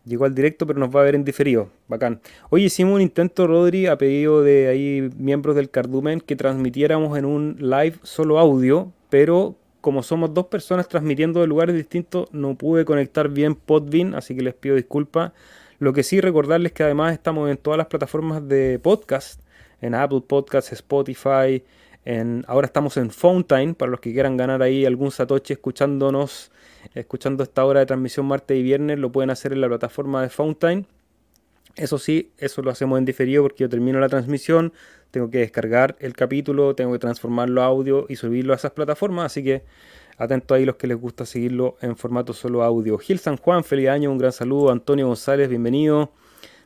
Llegó al directo, pero nos va a ver en diferido. Bacán. Hoy hicimos un intento, Rodri, a pedido de ahí miembros del Cardumen, que transmitiéramos en un live solo audio, pero como somos dos personas transmitiendo de lugares distintos, no pude conectar bien Podbean, así que les pido disculpas. Lo que sí recordarles que además estamos en todas las plataformas de podcast, en Apple Podcasts, Spotify, en, ahora estamos en Fountain, para los que quieran ganar ahí algún satoshi escuchándonos, escuchando esta hora de transmisión martes y viernes, lo pueden hacer en la plataforma de Fountain. Eso sí, eso lo hacemos en diferido porque yo termino la transmisión, tengo que descargar el capítulo, tengo que transformarlo a audio y subirlo a esas plataformas, así que atento ahí los que les gusta seguirlo en formato solo audio. Gil San Juan, feliz año, un gran saludo. Antonio González, bienvenido.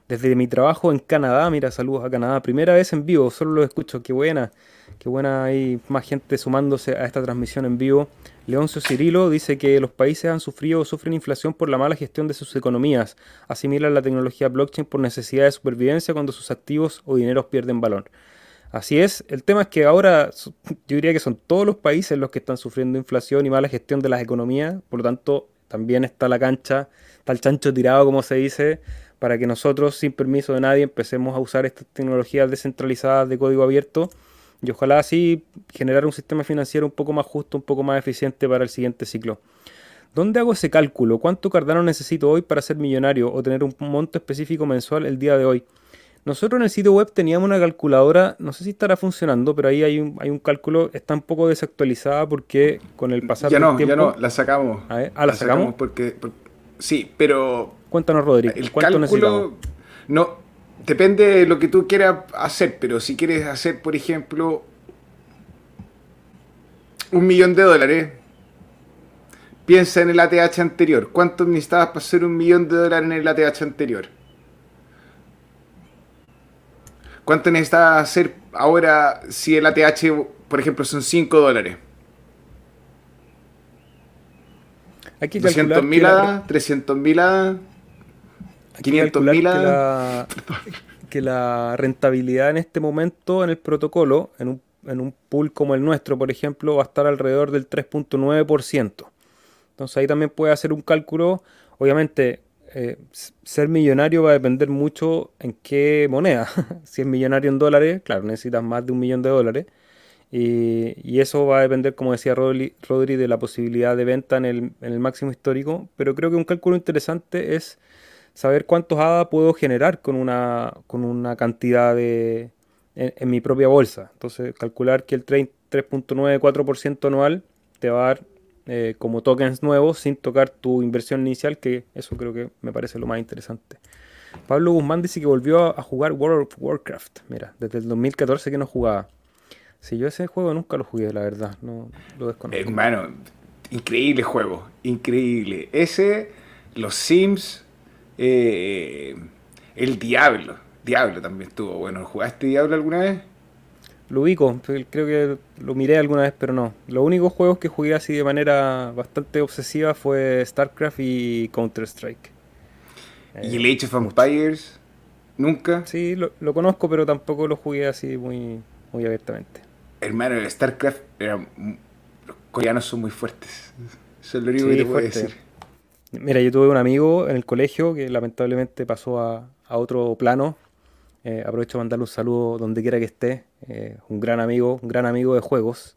Desde mi trabajo en Canadá, mira, saludos a Canadá. Primera vez en vivo, solo lo escucho, qué buena. Qué buena hay más gente sumándose a esta transmisión en vivo. Leoncio Cirilo dice que los países han sufrido o sufren inflación por la mala gestión de sus economías. Asimilan la tecnología blockchain por necesidad de supervivencia cuando sus activos o dineros pierden valor. Así es, el tema es que ahora yo diría que son todos los países los que están sufriendo inflación y mala gestión de las economías, por lo tanto también está la cancha, está el chancho tirado como se dice, para que nosotros sin permiso de nadie empecemos a usar estas tecnologías descentralizadas de código abierto y ojalá así generar un sistema financiero un poco más justo, un poco más eficiente para el siguiente ciclo. ¿Dónde hago ese cálculo? ¿Cuánto Cardano necesito hoy para ser millonario o tener un monto específico mensual el día de hoy? Nosotros en el sitio web teníamos una calculadora, no sé si estará funcionando, pero ahí hay un, hay un cálculo, está un poco desactualizada porque con el pasar ya no, Ya no, la sacamos. ah, ¿la, sacamos? porque, sí, pero... Cuéntanos, Rodrigo. El ¿cuánto cálculo, no, depende de lo que tú quieras hacer, pero si quieres hacer, por ejemplo, un millón de dólares, piensa en el ATH anterior. ¿Cuánto necesitabas para hacer un millón de dólares en el ATH anterior? ¿Cuánto necesitas hacer ahora si el ATH, por ejemplo, son 5 dólares? Hay que 200 mil ADA, 300 mil ADA, 500 mil ADA. Que la rentabilidad en este momento en el protocolo, en un, en un pool como el nuestro, por ejemplo, va a estar alrededor del 3.9%. Entonces ahí también puede hacer un cálculo, obviamente eh, ser millonario va a depender mucho en qué moneda. si es millonario en dólares, claro, necesitas más de un millón de dólares. Y, eso va a depender, como decía Rodri, de la posibilidad de venta en el, máximo histórico. Pero creo que un cálculo interesante es saber cuántos ADA puedo generar con una, con una cantidad de, en, mi propia bolsa. Entonces, calcular que el 3.94% anual te va a dar eh, como tokens nuevos sin tocar tu inversión inicial, que eso creo que me parece lo más interesante. Pablo Guzmán dice que volvió a jugar World of Warcraft. Mira, desde el 2014 que no jugaba. Si yo ese juego nunca lo jugué, la verdad. No lo desconozco. Hermano, increíble juego. Increíble. Ese, los Sims, eh, el Diablo. Diablo también estuvo bueno. ¿Jugaste Diablo alguna vez? Lo ubico, creo que lo miré alguna vez, pero no. Los únicos juegos que jugué así de manera bastante obsesiva fue StarCraft y Counter-Strike. ¿Y el Age of Empires? ¿Nunca? Sí, lo, conozco, pero tampoco lo jugué así muy, muy abiertamente. Hermano, el StarCraft era, los coreanos son muy fuertes. Eso es lo único que te puedo decir. Mira, yo tuve un amigo en el colegio que lamentablemente pasó a, a otro plano. Eh, aprovecho para mandarle un saludo donde quiera que esté. Eh, un gran amigo, un gran amigo de juegos.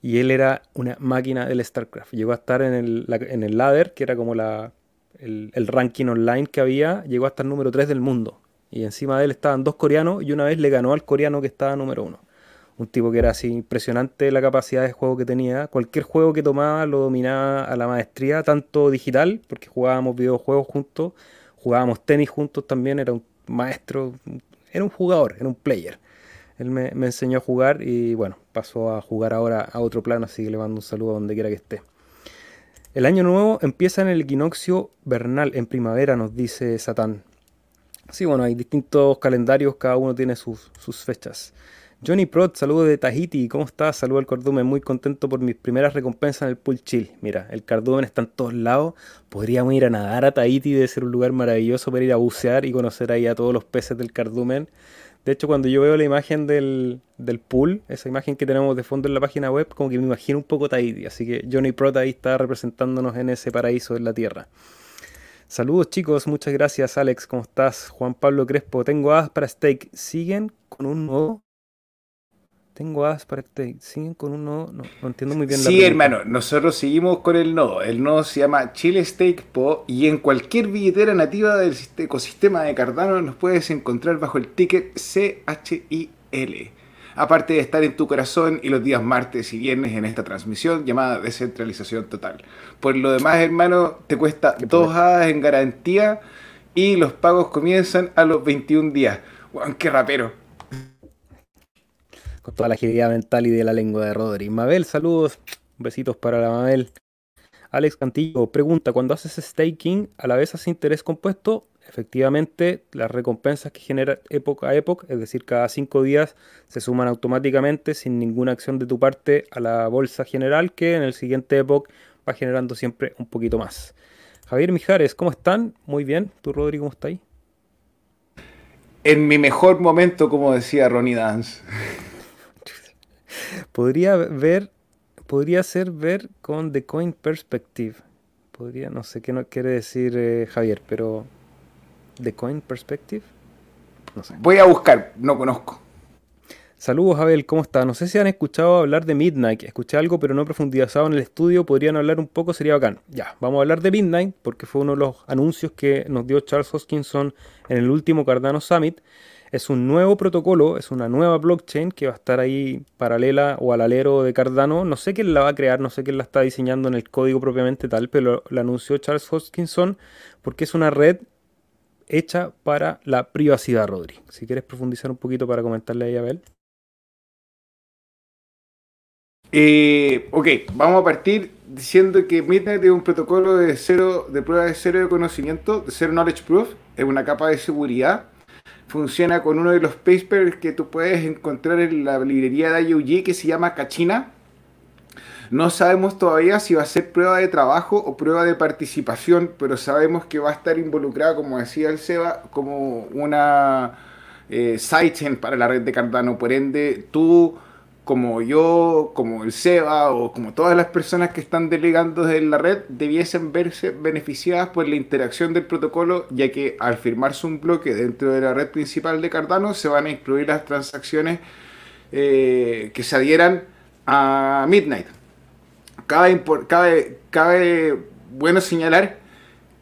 Y él era una máquina del StarCraft. Llegó a estar en el, el ladder, que era como el, el, ranking online que había. Llegó a estar número 3 del mundo. Y encima de él estaban dos coreanos y una vez le ganó al coreano que estaba número 1. Un tipo que era así impresionante la capacidad de juego que tenía. Cualquier juego que tomaba lo dominaba a la maestría, tanto digital, porque jugábamos videojuegos juntos, jugábamos tenis juntos también, era un maestro, era un jugador, era un player. Él me, enseñó a jugar y bueno, pasó a jugar ahora a otro plano, así que le mando un saludo a donde quiera que esté. El año nuevo empieza en el equinoccio vernal, en primavera, nos dice Satán. Sí, bueno, hay distintos calendarios, cada uno tiene sus, sus fechas. Johnny Prot, saludo de Tahiti, ¿cómo estás? Saludo al cardumen, muy contento por mis primeras recompensas en el pool chill. Mira, el cardumen está en todos lados, podríamos ir a nadar a Tahiti, debe ser un lugar maravilloso para ir a bucear y conocer ahí a todos los peces del cardumen. De hecho, cuando yo veo la imagen del, del pool, esa imagen que tenemos de fondo en la página web, como que me imagino un poco Tahiti, así que Johnny Prot ahí está representándonos en ese paraíso en la tierra. Saludos chicos, muchas gracias Alex, ¿cómo estás? Juan Pablo Crespo, tengo hadas para steak, ¿siguen con un nuevo tengo as para este. Siguen con un nodo. No, entiendo muy bien la Sí, hermano. Nosotros seguimos con el nodo. El nodo se llama Chile Stake Po. Y en cualquier billetera nativa del ecosistema de Cardano nos puedes encontrar bajo el ticket CHIL. Aparte de estar en tu corazón y los días martes y viernes en esta transmisión llamada descentralización total. Por lo demás, hermano, te cuesta dos hadas en garantía y los pagos comienzan a los 21 días. Qué rapero con toda la agilidad mental y de la lengua de Rodri. Mabel, saludos, besitos para la Mabel. Alex Cantillo pregunta, cuando haces staking, a la vez haces interés compuesto, efectivamente las recompensas que genera época a época, es decir, cada cinco días, se suman automáticamente sin ninguna acción de tu parte a la bolsa general, que en el siguiente época va generando siempre un poquito más. Javier Mijares, ¿cómo están? Muy bien. ¿Tú, Rodri, cómo estás ahí? En mi mejor momento, como decía Ronnie Dance. Podría ver, podría ser ver con The Coin Perspective. Podría, no sé qué no quiere decir eh, Javier, pero The Coin Perspective. No sé. Voy a buscar, no conozco. Saludos, Abel, ¿cómo está? No sé si han escuchado hablar de Midnight. Escuché algo, pero no profundizado en el estudio. Podrían hablar un poco, sería bacán. Ya, vamos a hablar de Midnight, porque fue uno de los anuncios que nos dio Charles Hoskinson en el último Cardano Summit. Es un nuevo protocolo, es una nueva blockchain que va a estar ahí paralela o al alero de Cardano. No sé quién la va a crear, no sé quién la está diseñando en el código propiamente tal, pero la anunció Charles Hoskinson porque es una red hecha para la privacidad, Rodri. Si quieres profundizar un poquito para comentarle ahí a Abel. Eh, ok, vamos a partir diciendo que Midnight es un protocolo de cero, de prueba de cero de conocimiento, de cero knowledge proof, es una capa de seguridad funciona con uno de los papers que tú puedes encontrar en la librería de IOG que se llama Cachina. No sabemos todavía si va a ser prueba de trabajo o prueba de participación, pero sabemos que va a estar involucrada, como decía el Seba, como una eh, sidechain para la red de Cardano. Por ende, tú como yo, como el SEBA o como todas las personas que están delegando en la red debiesen verse beneficiadas por la interacción del protocolo, ya que al firmarse un bloque dentro de la red principal de Cardano se van a incluir las transacciones eh, que se adhieran a Midnight. Cabe, cabe, bueno señalar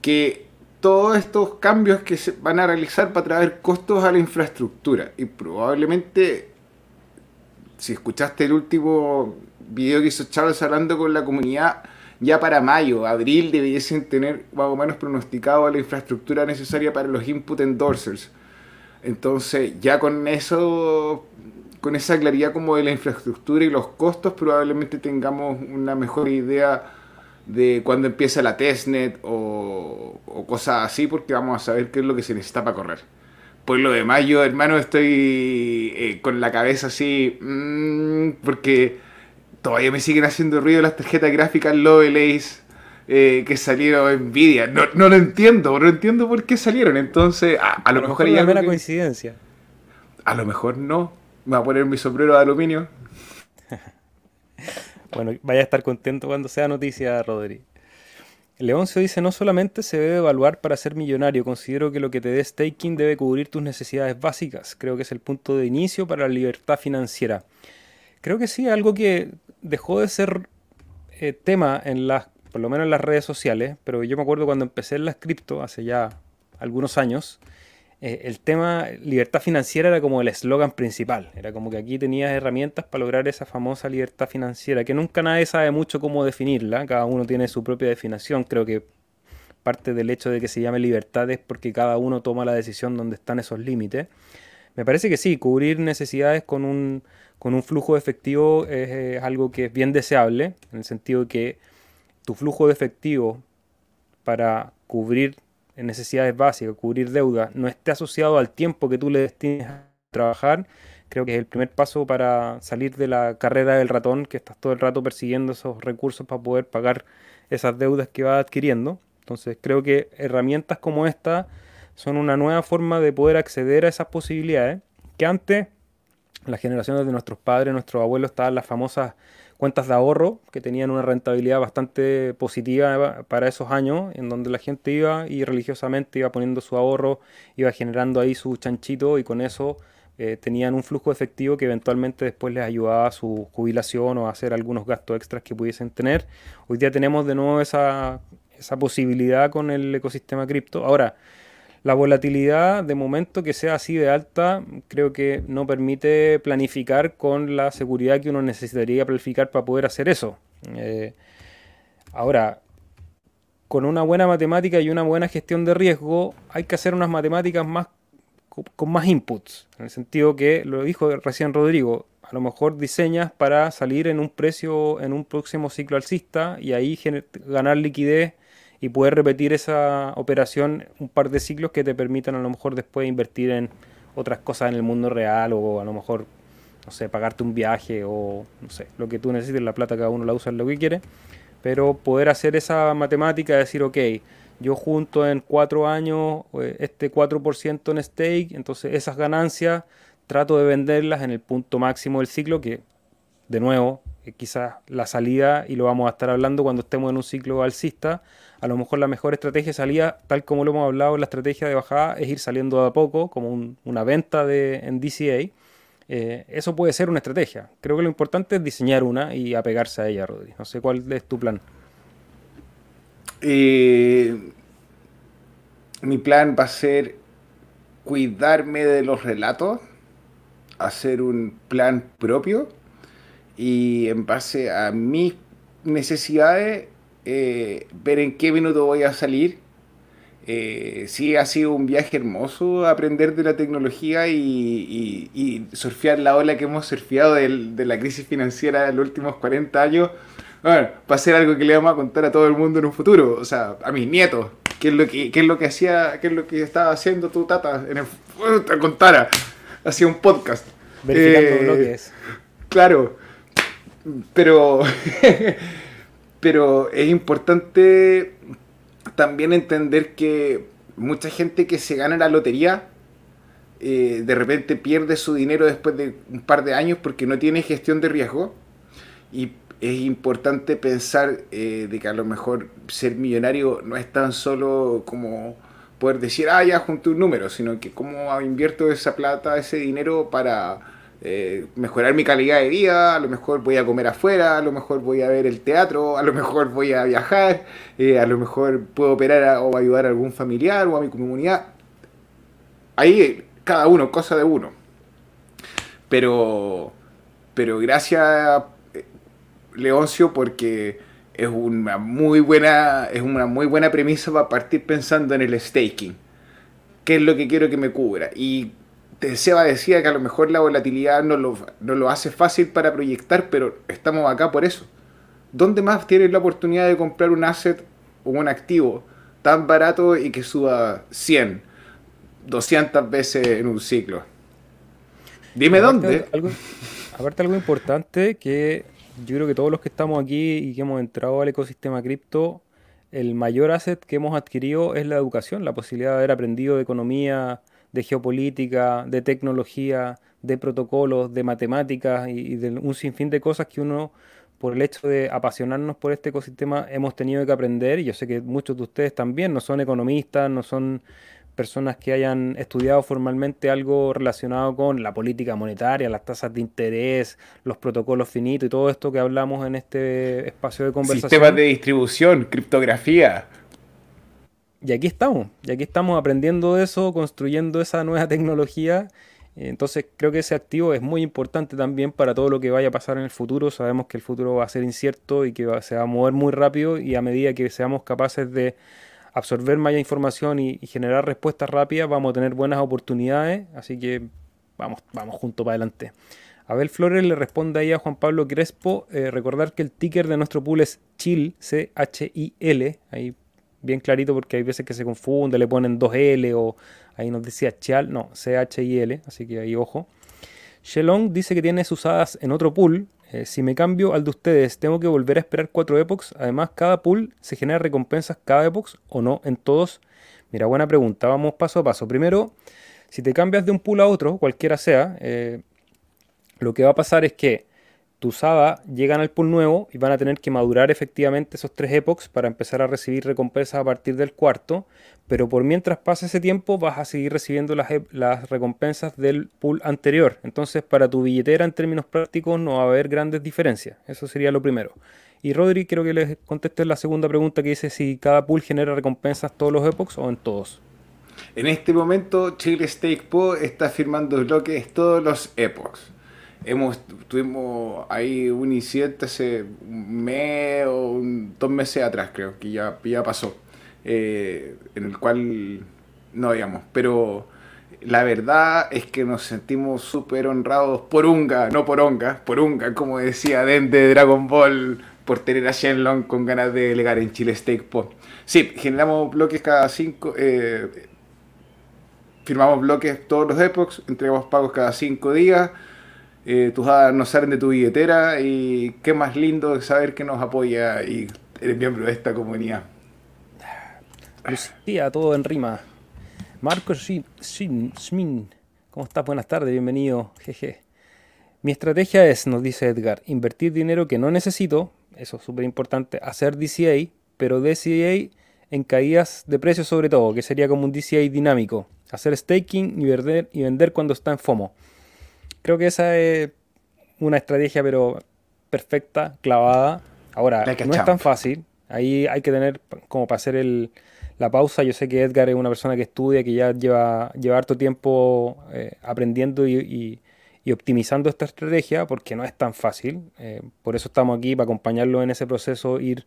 que todos estos cambios que se van a realizar para traer costos a la infraestructura y probablemente si escuchaste el último video que hizo Charles hablando con la comunidad, ya para mayo, abril debiesen tener más o menos pronosticado la infraestructura necesaria para los input endorsers. Entonces, ya con eso, con esa claridad como de la infraestructura y los costos, probablemente tengamos una mejor idea de cuándo empieza la testnet o, o cosas así, porque vamos a saber qué es lo que se necesita para correr. Por lo demás, yo, hermano, estoy eh, con la cabeza así, mm, porque todavía me siguen haciendo ruido las tarjetas gráficas Lovelace eh, que salieron Nvidia. No, no lo entiendo, no entiendo por qué salieron. Entonces, a, lo, mejor, hay una coincidencia. A lo mejor no. Me voy a poner mi sombrero de aluminio. bueno, vaya a estar contento cuando sea noticia, Rodri. Leoncio dice, no solamente se debe evaluar para ser millonario, considero que lo que te dé staking debe cubrir tus necesidades básicas. Creo que es el punto de inicio para la libertad financiera. Creo que sí, algo que dejó de ser eh, tema en las, por lo menos en las redes sociales, pero yo me acuerdo cuando empecé en las cripto hace ya algunos años, eh, el tema libertad financiera era como el eslogan principal. Era como que aquí tenías herramientas para lograr esa famosa libertad financiera, que nunca nadie sabe mucho cómo definirla. Cada uno tiene su propia definición. Creo que parte del hecho de que se llame libertad es porque cada uno toma la decisión donde están esos límites. Me parece que sí, cubrir necesidades con un, con un flujo de efectivo es, algo que es bien deseable, en el sentido de que tu flujo de efectivo para cubrir en necesidades básicas, cubrir deuda, no esté asociado al tiempo que tú le destines a trabajar, creo que es el primer paso para salir de la carrera del ratón, que estás todo el rato persiguiendo esos recursos para poder pagar esas deudas que vas adquiriendo. Entonces creo que herramientas como esta son una nueva forma de poder acceder a esas posibilidades, que antes las generaciones de nuestros padres, nuestros abuelos, estaban las famosas cuentas de ahorro que tenían una rentabilidad bastante positiva para esos años, en donde la gente iba y religiosamente iba poniendo su ahorro, iba generando ahí su chanchito y con eso eh, tenían un flujo efectivo que eventualmente después les ayudaba a su jubilación o a hacer algunos gastos extras que pudiesen tener. Hoy día tenemos de nuevo esa, esa posibilidad con el ecosistema cripto. Ahora, la volatilidad, de momento que sea así de alta, creo que no permite planificar con la seguridad que uno necesitaría planificar para poder hacer eso. Eh, ahora, con una buena matemática y una buena gestión de riesgo, hay que hacer unas matemáticas más con más inputs. En el sentido que, lo dijo recién Rodrigo, a lo mejor diseñas para salir en un precio en un próximo ciclo alcista y ahí ganar liquidez y poder repetir esa operación un par de ciclos que te permitan a lo mejor después invertir en otras cosas en el mundo real o a lo mejor, no sé, pagarte un viaje o no sé, lo que tú necesites, la plata cada uno la usa en lo que quiere, pero poder hacer esa matemática, decir, ok, yo junto en cuatro años eh, este 4% en stake, entonces esas ganancias trato de venderlas en el punto máximo del ciclo, que de nuevo, quizás la salida, y lo vamos a estar hablando cuando estemos en un ciclo alcista, a lo mejor la mejor estrategia de salida, tal como lo hemos hablado, la estrategia de bajada es ir saliendo de a poco, como una venta de, en DCA. Eh, eso puede ser una estrategia. Creo que lo importante es diseñar una y apegarse a ella, Rodri. No sé cuál es tu plan. Eh, mi plan va a ser cuidarme de los relatos, hacer un plan propio y en base a mis necesidades eh, ver en qué minuto voy a salir. Eh, sí, ha sido un viaje hermoso aprender de la tecnología y, surfear la ola que hemos surfeado de, la crisis financiera de los últimos 40 años. Bueno, va a ser algo que le vamos a contar a todo el mundo en un futuro, o sea, a mis nietos. ¿Qué es lo que, qué es lo que hacía, qué es lo que estaba haciendo tu tata en el te contara? Hacía un podcast. Verificando eh, es Claro, pero pero es importante también entender que mucha gente que se gana la lotería eh, de repente pierde su dinero después de un par de años porque no tiene gestión de riesgo. Y es importante pensar eh, de que a lo mejor ser millonario no es tan solo como poder decir, ah, ya junté un número, sino que cómo invierto esa plata, ese dinero para eh, mejorar mi calidad de vida, a lo mejor voy a comer afuera, a lo mejor voy a ver el teatro, a lo mejor voy a viajar, eh, a lo mejor puedo operar o ayudar a algún familiar o a mi comunidad. Ahí cada uno, cosa de uno. Pero, pero gracias eh, Leoncio porque es una muy buena, es una muy buena premisa para partir pensando en el staking. ¿Qué es lo que quiero que me cubra? Y Seba decía que a lo mejor la volatilidad no lo, no lo hace fácil para proyectar, pero estamos acá por eso. ¿Dónde más tienes la oportunidad de comprar un asset o un activo tan barato y que suba 100? 200 veces en un ciclo. Dime dónde. aparte algo importante que yo creo que todos los que estamos aquí y que hemos entrado al ecosistema cripto, el mayor asset que hemos adquirido es la educación, la posibilidad de haber aprendido de economía, de geopolítica, de tecnología, de protocolos, de matemáticas y, de un sinfín de cosas que uno, por el hecho de apasionarnos por este ecosistema, hemos tenido que aprender. Y yo sé que muchos de ustedes también no son economistas, no son personas que hayan estudiado formalmente algo relacionado con la política monetaria, las tasas de interés, los protocolos finitos y todo esto que hablamos en este espacio de conversación. Sistemas de distribución, criptografía. Y aquí estamos, y aquí estamos aprendiendo eso, construyendo esa nueva tecnología. Entonces creo que ese activo es muy importante también para todo lo que vaya a pasar en el futuro. Sabemos que el futuro va a ser incierto y que se va a mover muy rápido y a medida que seamos capaces de absorber más información y, generar respuestas rápidas, vamos a tener buenas oportunidades, así que vamos, vamos junto para adelante. Abel Flores le responde ahí a Juan Pablo Crespo, eh, recordar que el ticker de nuestro pool es CHIL, C-H-I-L, ahí bien clarito porque hay veces que se confunde, le ponen 2L o ahí nos decía Chal, no, C-H-I-L, así que ahí ojo. Shelong dice que tiene usadas en otro pool, eh, si me cambio al de ustedes, ¿tengo que volver a esperar cuatro epochs? Además, ¿cada pool se genera recompensas cada epoch o no en todos? Mira, buena pregunta. Vamos paso a paso. Primero, si te cambias de un pool a otro, cualquiera sea, eh, lo que va a pasar es que hadas llegan al pool nuevo y van a tener que madurar efectivamente esos tres epochs para empezar a recibir recompensas a partir del cuarto, pero por mientras pase ese tiempo vas a seguir recibiendo las, las, recompensas del pool anterior. Entonces para tu billetera en términos prácticos no va a haber grandes diferencias. Eso sería lo primero. Y Rodri, creo que les contesté la segunda pregunta que dice si cada pool genera recompensas todos los epochs o en todos. En este momento Chile Stake Po está firmando bloques todos los epochs hemos tuvimos ahí un incidente hace un mes o dos meses atrás creo que ya, ya pasó eh, en el cual no digamos pero la verdad es que nos sentimos súper honrados por Unga, no por Onga, por Unga, como decía Den de Dragon Ball, por tener a Shenlong con ganas de delegar en Chile Stake Po. Sí, generamos bloques cada cinco, eh, firmamos bloques todos los epochs, entregamos pagos cada cinco días eh, tus hadas no salen de tu billetera y qué más lindo saber que nos apoya y eres miembro de esta comunidad. Lucía, todo en rima. Marcos Schmin, ¿cómo estás? Buenas tardes, bienvenido. Jeje. Mi estrategia es, nos dice Edgar, invertir dinero que no necesito, eso es súper importante, hacer DCA, pero DCA en caídas de precios sobre todo, que sería como un DCA dinámico, hacer staking y y vender cuando está en FOMO. Creo que esa es una estrategia, pero perfecta, clavada. Ahora, no es tan fácil. Ahí hay que tener como para hacer el, la pausa. Yo sé que Edgar es una persona que estudia, que ya lleva, lleva harto tiempo eh, aprendiendo y, optimizando esta estrategia, porque no es tan fácil. Eh, por eso estamos aquí, para acompañarlo en ese proceso, ir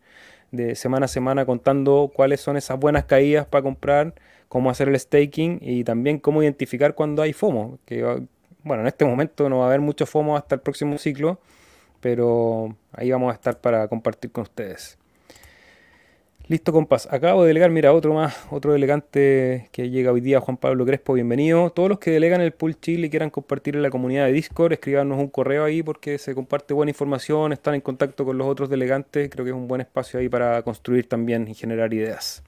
de semana a semana contando cuáles son esas buenas caídas para comprar, cómo hacer el staking y también cómo identificar cuando hay FOMO, que bueno, en este momento no va a haber mucho FOMO hasta el próximo ciclo, pero ahí vamos a estar para compartir con ustedes. Listo, compás. Acabo de delegar, mira, otro más, otro delegante que llega hoy día, Juan Pablo Crespo, bienvenido. Todos los que delegan el Pool Chile y quieran compartir en la comunidad de Discord, escríbanos un correo ahí porque se comparte buena información, están en contacto con los otros delegantes, creo que es un buen espacio ahí para construir también y generar ideas.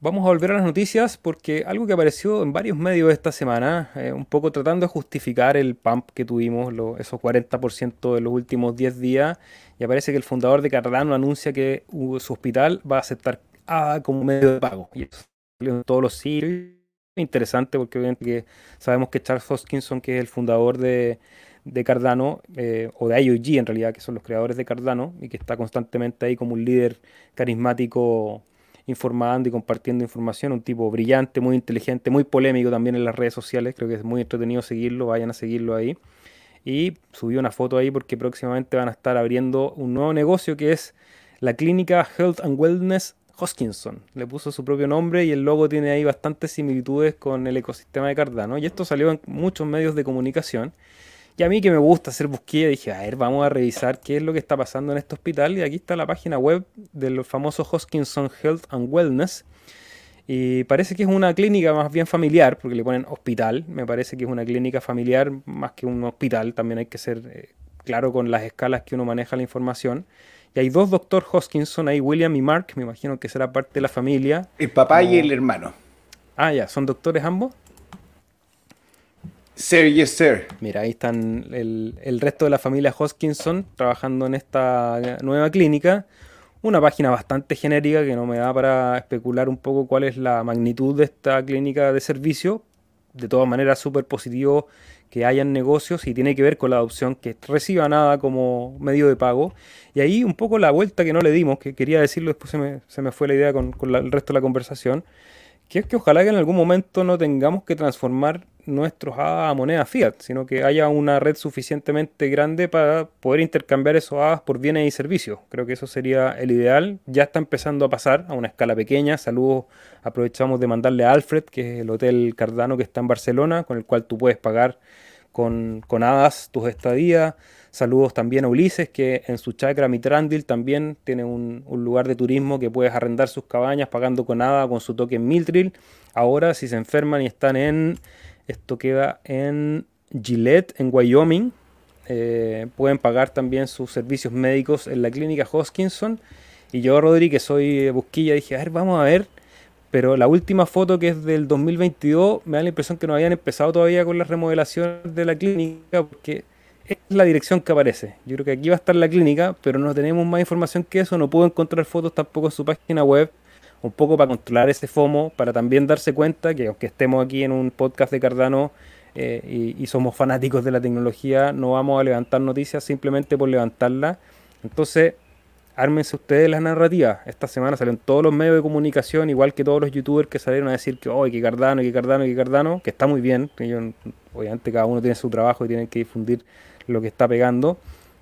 Vamos a volver a las noticias porque algo que apareció en varios medios esta semana, eh, un poco tratando de justificar el pump que tuvimos, esos 40% de los últimos 10 días, y aparece que el fundador de Cardano anuncia que su hospital va a aceptar ADA como medio de pago. Y eso en todos los sitios. Interesante porque obviamente que sabemos que Charles Hoskinson, que es el fundador de, Cardano, eh, o de IOG en realidad, que son los creadores de Cardano, y que está constantemente ahí como un líder carismático informando y compartiendo información, un tipo brillante, muy inteligente, muy polémico también en las redes sociales, creo que es muy entretenido seguirlo, vayan a seguirlo ahí. Y subió una foto ahí porque próximamente van a estar abriendo un nuevo negocio que es la clínica Health and Wellness Hoskinson. Le puso su propio nombre y el logo tiene ahí bastantes similitudes con el ecosistema de Cardano. Y esto salió en muchos medios de comunicación. Y a mí que me gusta hacer búsqueda, dije, a ver, vamos a revisar qué es lo que está pasando en este hospital. Y aquí está la página web del famoso Hoskinson Health and Wellness. Y parece que es una clínica más bien familiar, porque le ponen hospital. Me parece que es una clínica familiar más que un hospital. También hay que ser eh, claro con las escalas que uno maneja la información. Y hay dos doctor Hoskinson ahí, William y Mark, me imagino que será parte de la familia. El papá y el hermano. Ah, ya, ¿son doctores ambos? Sir, yes, sir. Mira, ahí están el, el resto de la familia Hoskinson trabajando en esta nueva clínica. Una página bastante genérica que no me da para especular un poco cuál es la magnitud de esta clínica de servicio. De todas maneras, súper positivo que hayan negocios y tiene que ver con la adopción, que reciba nada como medio de pago. Y ahí un poco la vuelta que no le dimos, que quería decirlo, después se me, se me fue la idea con, con el resto de la conversación, que es que ojalá que en algún momento no tengamos que transformar nuestros hadas a moneda fiat, sino que haya una red suficientemente grande para poder intercambiar esos hadas por bienes y servicios. Creo que eso sería el ideal. Ya está empezando a pasar a una escala pequeña. Saludos, aprovechamos de mandarle a Alfred, que es el hotel Cardano que está en Barcelona, con el cual tú puedes pagar con, con hadas tus estadías. Saludos también a Ulises, que en su chacra Mitrandil también tiene un, lugar de turismo que puedes arrendar sus cabañas pagando con hada con su token Miltril. Ahora, si se enferman y están en esto queda en Gillette, en Wyoming. Eh, pueden pagar también sus servicios médicos en la clínica Hoskinson. Y yo, Rodri, que soy busquilla, dije, a ver, vamos a ver. Pero la última foto que es del 2022 me da la impresión que no habían empezado todavía con la remodelación de la clínica porque es la dirección que aparece. Yo creo que aquí va a estar la clínica, pero no tenemos más información que eso. No puedo encontrar fotos tampoco en su página web un poco para controlar ese FOMO, para también darse cuenta que aunque estemos aquí en un podcast de Cardano eh, y, somos fanáticos de la tecnología, no vamos a levantar noticias simplemente por levantarla. Entonces, ármense ustedes las narrativas. Esta semana salieron todos los medios de comunicación, igual que todos los youtubers que salieron a decir que, hoy que Cardano, que Cardano, que Cardano, que está muy bien. obviamente cada uno tiene su trabajo y tienen que difundir lo que está pegando,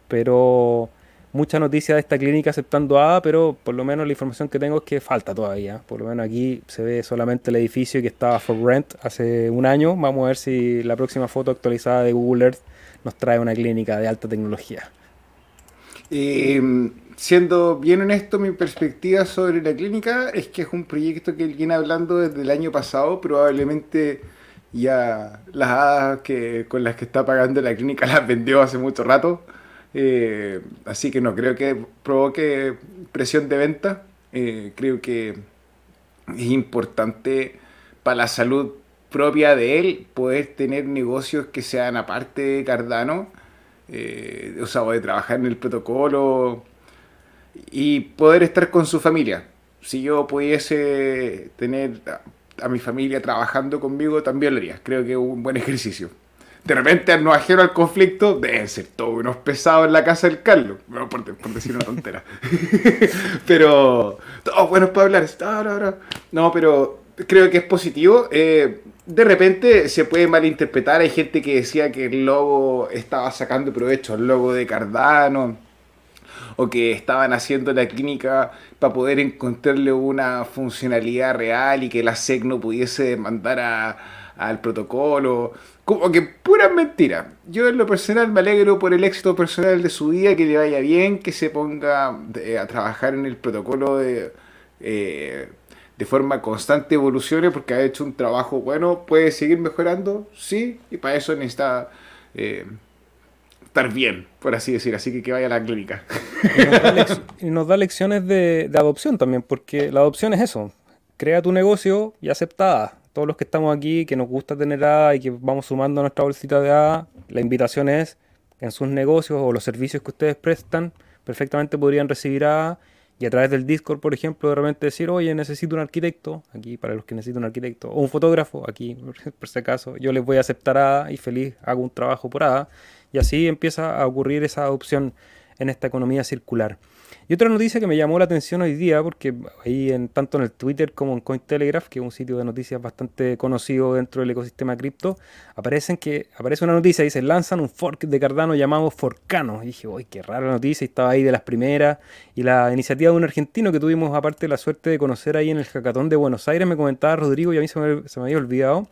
pero mucha noticia de esta clínica aceptando ADA, pero por lo menos la información que tengo es que falta todavía. Por lo menos aquí se ve solamente el edificio que estaba for rent hace un año. Vamos a ver si la próxima foto actualizada de Google Earth nos trae una clínica de alta tecnología. Eh, siendo bien honesto, mi perspectiva sobre la clínica es que es un proyecto que viene hablando desde el año pasado, probablemente ya las hadas que, con las que está pagando la clínica las vendió hace mucho rato. Eh, así que no creo que provoque presión de venta. Eh, creo que es importante para la salud propia de él poder tener negocios que sean aparte de Cardano, eh, o sea, de trabajar en el protocolo y poder estar con su familia. Si yo pudiese tener a mi familia trabajando conmigo, también lo haría. Creo que es un buen ejercicio de repente no ajeno al conflicto, deben ser todos unos pesados en la casa del Carlos. por, decir una tontera. pero todos buenos para hablar. No, pero creo que es positivo. Eh, de repente se puede malinterpretar. Hay gente que decía que el logo estaba sacando provecho al logo de Cardano. O que estaban haciendo la clínica para poder encontrarle una funcionalidad real y que la SEC no pudiese mandar al protocolo como que pura mentira. Yo en lo personal me alegro por el éxito personal de su vida, que le vaya bien, que se ponga a trabajar en el protocolo de, eh, de forma constante evolucione, porque ha hecho un trabajo bueno, puede seguir mejorando, sí, y para eso necesita eh, estar bien, por así decir, así que que vaya a la clínica. Y nos da, lecciones de adopción también, porque la adopción es eso, crea tu negocio y aceptada todos los que estamos aquí, que nos gusta tener A y que vamos sumando nuestra bolsita de A, la invitación es en sus negocios o los servicios que ustedes prestan, perfectamente podrían recibir A y a través del Discord, por ejemplo, de repente decir, oye, necesito un arquitecto, aquí para los que necesitan un arquitecto, o un fotógrafo, aquí por si acaso, yo les voy a aceptar A y feliz hago un trabajo por A, y así empieza a ocurrir esa adopción en esta economía circular. Y otra noticia que me llamó la atención hoy día, porque ahí en, tanto en el Twitter como en Cointelegraph, que es un sitio de noticias bastante conocido dentro del ecosistema cripto, aparecen que, aparece una noticia y dice, lanzan un fork de Cardano llamado Forcano. Y dije, uy, qué rara noticia, y estaba ahí de las primeras. Y la iniciativa de un argentino que tuvimos aparte la suerte de conocer ahí en el hackathon de Buenos Aires, me comentaba Rodrigo y a mí se me, se me había olvidado.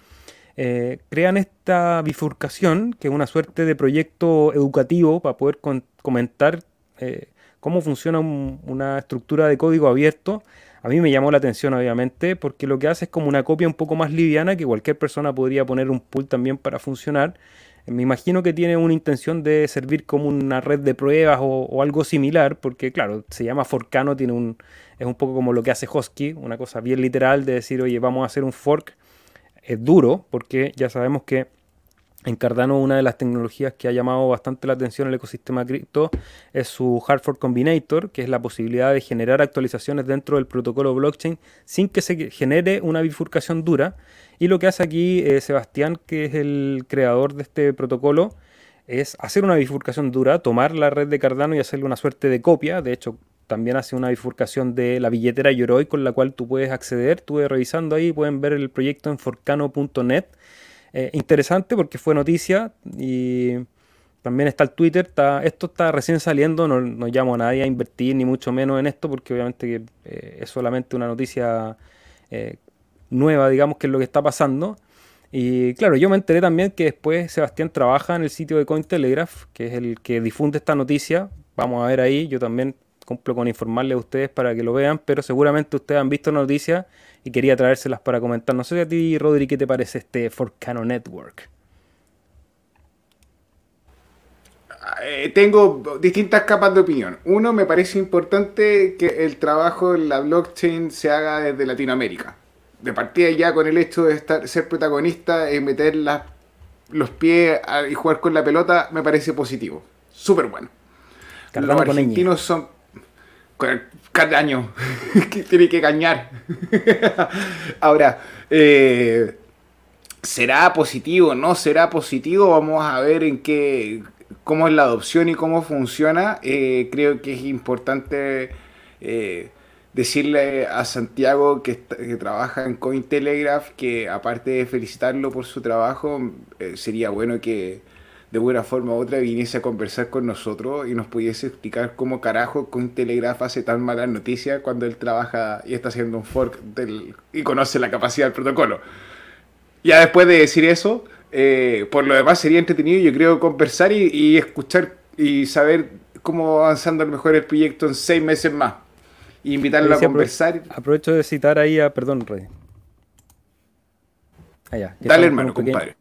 Eh, crean esta bifurcación, que es una suerte de proyecto educativo para poder comentar eh, cómo funciona una estructura de código abierto A mí me llamó la atención, obviamente, porque lo que hace es como una copia un poco más liviana que cualquier persona podría poner un pool también para funcionar. Me imagino que tiene una intención de servir como una red de pruebas o, algo similar, porque claro, se llama Forcano, tiene un, es un poco como lo que hace Hosky, una cosa bien literal de decir, oye, vamos a hacer un fork. Es duro, porque ya sabemos que en Cardano una de las tecnologías que ha llamado bastante la atención el ecosistema cripto es su Hardfork Combinator, que es la posibilidad de generar actualizaciones dentro del protocolo blockchain sin que se genere una bifurcación dura. Y lo que hace aquí eh, Sebastián, que es el creador de este protocolo, es hacer una bifurcación dura, tomar la red de Cardano y hacerle una suerte de copia. De hecho, también hace una bifurcación de la billetera Yoroi con la cual tú puedes acceder. Estuve revisando ahí, pueden ver el proyecto en forcano.net eh, interesante porque fue noticia y también está el Twitter. Esto está recién saliendo, no, no, llamo a nadie a invertir ni mucho menos en esto porque obviamente eh, es solamente una noticia eh, nueva, digamos, que es lo que está pasando. Y claro, yo me enteré también que después Sebastián trabaja en el sitio de Cointelegraph, que es el que difunde esta noticia. Vamos a ver ahí, yo también cumplo con informarle a ustedes para que lo vean, pero seguramente ustedes han visto la noticia y quería traérselas para comentar. No sé a ti, Rodri, ¿qué te parece este Forcano Network? Eh, tengo distintas capas de opinión. Uno, me parece importante que el trabajo en la blockchain se haga desde Latinoamérica. De partida ya con el hecho de estar, ser protagonista y meter los pies y jugar con la pelota, me parece positivo. Súper bueno. los argentinos son cada año que tiene que cañar. Ahora, eh, ¿será positivo? ¿No será positivo? Vamos a ver en qué, cómo es la adopción y cómo funciona. Eh, creo que es importante eh, decirle a Santiago que, que, trabaja en Cointelegraph que aparte de felicitarlo por su trabajo, sería bueno que de buena forma u otra viniese a conversar con nosotros y nos pudiese explicar cómo carajo con Telegraph hace tan malas noticias cuando él trabaja y está haciendo un fork del, y conoce la capacidad del protocolo. Ya después de decir eso, eh, por lo demás sería entretenido, yo creo, conversar y, escuchar y saber cómo va avanzando el mejor el proyecto en seis meses más. Y invitarlo a conversar. Aprovecho de citar ahí a, perdón, Rey. Allá, Dale, hermano, compadre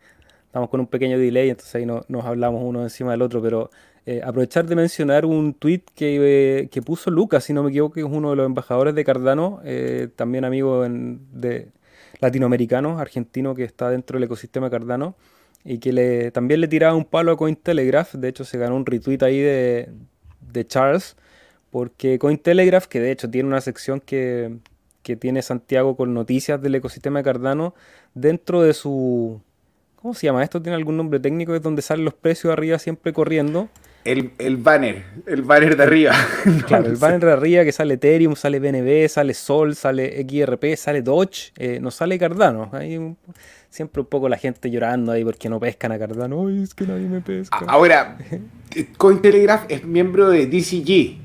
estamos con un pequeño delay, entonces ahí no, nos hablamos uno encima del otro, pero eh, aprovechar de mencionar un tweet que, que, puso Lucas, si no me equivoco, que es uno de los embajadores de Cardano, eh, también amigo de latinoamericano, argentino, que está dentro del ecosistema Cardano, y que también le tiraba un palo a Cointelegraph, de hecho se ganó un retweet ahí de, de Charles, porque Cointelegraph, que de hecho tiene una sección que, que tiene Santiago con noticias del ecosistema Cardano, dentro de su ¿Cómo se llama esto? ¿Tiene algún nombre técnico? Es donde salen los precios arriba siempre corriendo. El, banner, el banner de arriba. claro, el banner de arriba que sale Ethereum, sale BNB, sale Sol, sale XRP, sale Doge, eh, no sale Cardano. Hay siempre un poco la gente llorando ahí porque no pescan a Cardano. Ay, es que nadie me pesca. Ahora, Cointelegraph es miembro de DCG,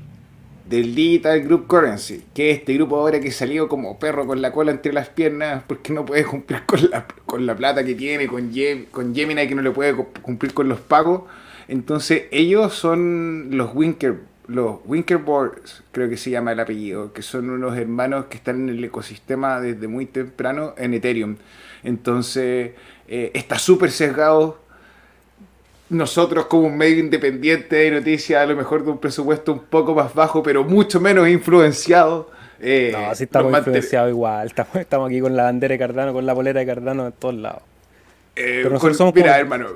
del Digital Group Currency, que es este grupo ahora que salió como perro con la cola entre las piernas porque no puede cumplir con la, con la plata que tiene, con, con Gemini que no le puede cumplir con los pagos. Entonces ellos son los Winker, los Winkerboards, creo que se llama el apellido, que son unos hermanos que están en el ecosistema desde muy temprano en Ethereum. Entonces eh, está súper sesgado nosotros como un medio independiente de noticias, a lo mejor de un presupuesto un poco más bajo, pero mucho menos influenciado. Eh, no, sí estamos influenciados igual. Estamos, aquí con la bandera de Cardano, con la bolera de Cardano en todos lados. Eh, pero nosotros somos mira, hermano.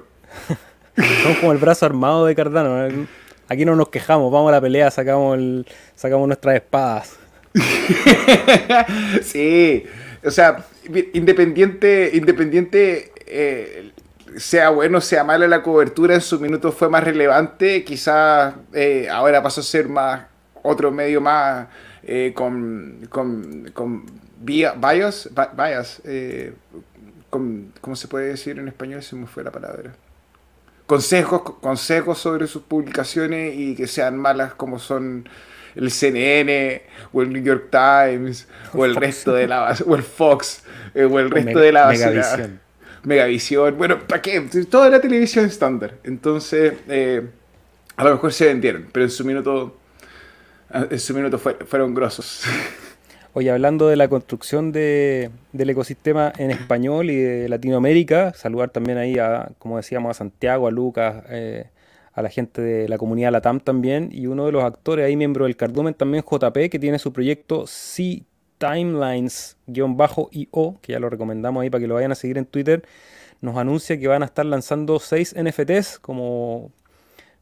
somos como el brazo armado de Cardano. Aquí no nos quejamos, vamos a la pelea, sacamos, el, sacamos nuestras espadas. sí, o sea, independiente, independiente eh, sea bueno, sea mala la cobertura, en su minuto fue más relevante, quizás eh, ahora pasó a ser más otro medio más eh, con, con, con bias, bias eh, ¿cómo se puede decir en español? Se me fue la palabra. Consejos, consejos sobre sus publicaciones y que sean malas como son el CNN o el New York Times o el resto de la o el Fox o el resto de la basura. Megavisión, bueno, ¿para qué? Toda la televisión estándar. Entonces, eh, a lo mejor se vendieron, pero en su minuto, en su minuto fueron grosos. Oye, hablando de la construcción de, del ecosistema en español y de Latinoamérica, saludar también ahí a, como decíamos, a Santiago, a Lucas, eh, a la gente de la comunidad Latam también, y uno de los actores ahí, miembro del Cardumen también, JP, que tiene su proyecto C Timelines-IO, que ya lo recomendamos ahí para que lo vayan a seguir en Twitter, nos anuncia que van a estar lanzando 6 NFTs como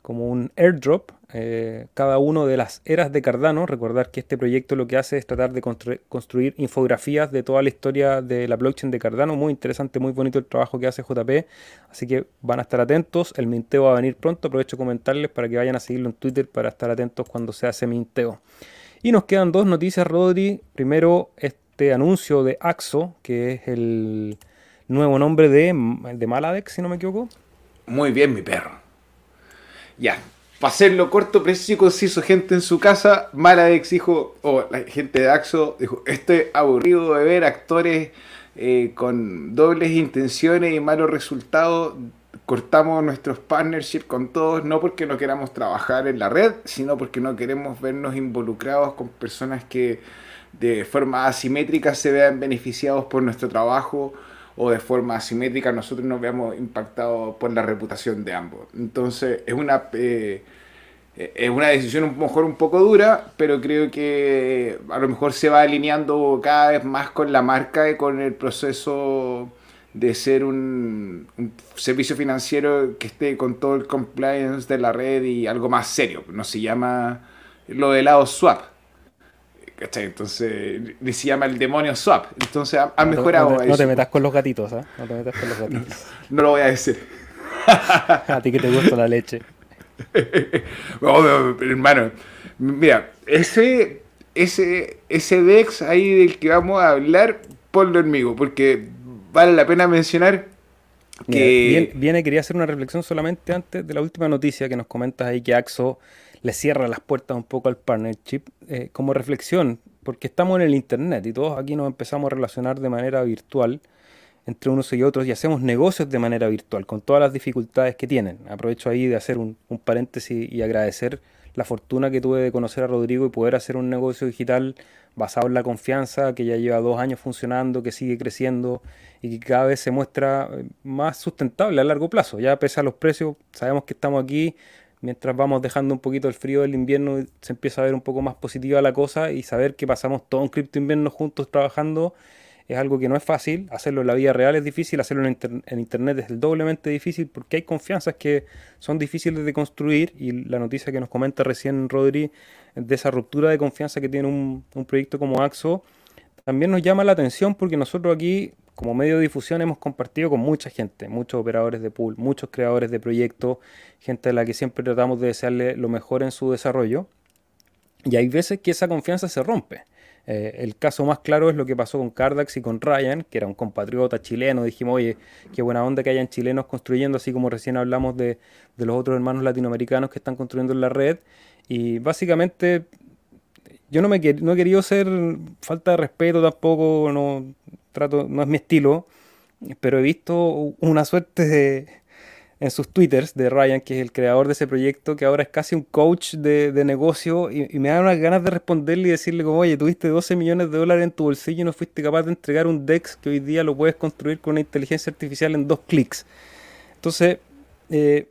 como un airdrop, eh, cada uno de las eras de Cardano. Recordar que este proyecto lo que hace es tratar de construir infografías de toda la historia de la blockchain de Cardano. Muy interesante, muy bonito el trabajo que hace JP. Así que van a estar atentos. El minteo va a venir pronto. Aprovecho comentarles para que vayan a seguirlo en Twitter para estar atentos cuando se hace minteo. Y nos quedan dos noticias, Rodri. Primero, este anuncio de Axo, que es el nuevo nombre de, de Maladex, si no me equivoco. Muy bien, mi perro. Ya, para hacerlo corto, preciso y conciso, gente en su casa, Maladex dijo, o la gente de Axo dijo, estoy aburrido de ver actores eh, con dobles intenciones y malos resultados. Cortamos nuestros partnerships con todos, no porque no queramos trabajar en la red, sino porque no queremos vernos involucrados con personas que de forma asimétrica se vean beneficiados por nuestro trabajo o de forma asimétrica nosotros nos veamos impactados por la reputación de ambos. Entonces es una, eh, es una decisión a lo mejor un poco dura, pero creo que a lo mejor se va alineando cada vez más con la marca y con el proceso de ser un, un, servicio financiero que esté con todo el compliance de la red y algo más serio. No se llama lo de lado swap, ¿Cachai? Entonces, se llama el demonio swap. Entonces, ha, mejorado. No, no, te, metas con los gatitos, ¿eh? No te metas con los gatitos. No, lo voy a decir. a ti que te gusta la leche. hermano, mira, ese, ese, ese DEX ahí del que vamos a hablar, ponlo enemigo, porque vale la pena mencionar que... Viene, viene, quería hacer una reflexión solamente antes de la última noticia que nos comentas ahí que Axo le cierra las puertas un poco al partnership eh, como reflexión, porque estamos en el Internet y todos aquí nos empezamos a relacionar de manera virtual entre unos y otros y hacemos negocios de manera virtual, con todas las dificultades que tienen. Aprovecho ahí de hacer un, paréntesis y agradecer la fortuna que tuve de conocer a Rodrigo y poder hacer un negocio digital basado en la confianza, que ya lleva dos años funcionando, que sigue creciendo y que cada vez se muestra eh, más sustentable a largo plazo. Ya pese a los precios, sabemos que estamos aquí mientras vamos dejando un poquito el frío del invierno, se empieza a ver un poco más positiva la cosa y saber que pasamos todo un cripto invierno juntos trabajando es algo que no es fácil. Hacerlo en la vida real es difícil, hacerlo en, internet es doblemente difícil porque hay confianzas que son difíciles de construir y la noticia que nos comenta recién Rodri de esa ruptura de confianza que tiene un, un proyecto como Axo también nos llama la atención porque nosotros aquí como medio de difusión hemos compartido con mucha gente, muchos operadores de pool, muchos creadores de proyectos, gente a la que siempre tratamos de desearle lo mejor en su desarrollo. Y hay veces que esa confianza se rompe. Eh, el caso más claro es lo que pasó con Cardax y con Ryan, que era un compatriota chileno. Dijimos, oye, qué buena onda que hayan chilenos construyendo, así como recién hablamos de, de los otros hermanos latinoamericanos que están construyendo en la red. Y básicamente yo no me no he querido ser falta de respeto tampoco, no, trato, no es mi estilo, pero he visto una suerte de, en sus twitters de Ryan, que es el creador de ese proyecto, que ahora es casi un coach de, negocio, y, me da unas ganas de responderle y decirle como, oye, tuviste 12 millones de dólares en tu bolsillo y no fuiste capaz de entregar un DEX que hoy día lo puedes construir con una inteligencia artificial en dos clics. Entonces, eh,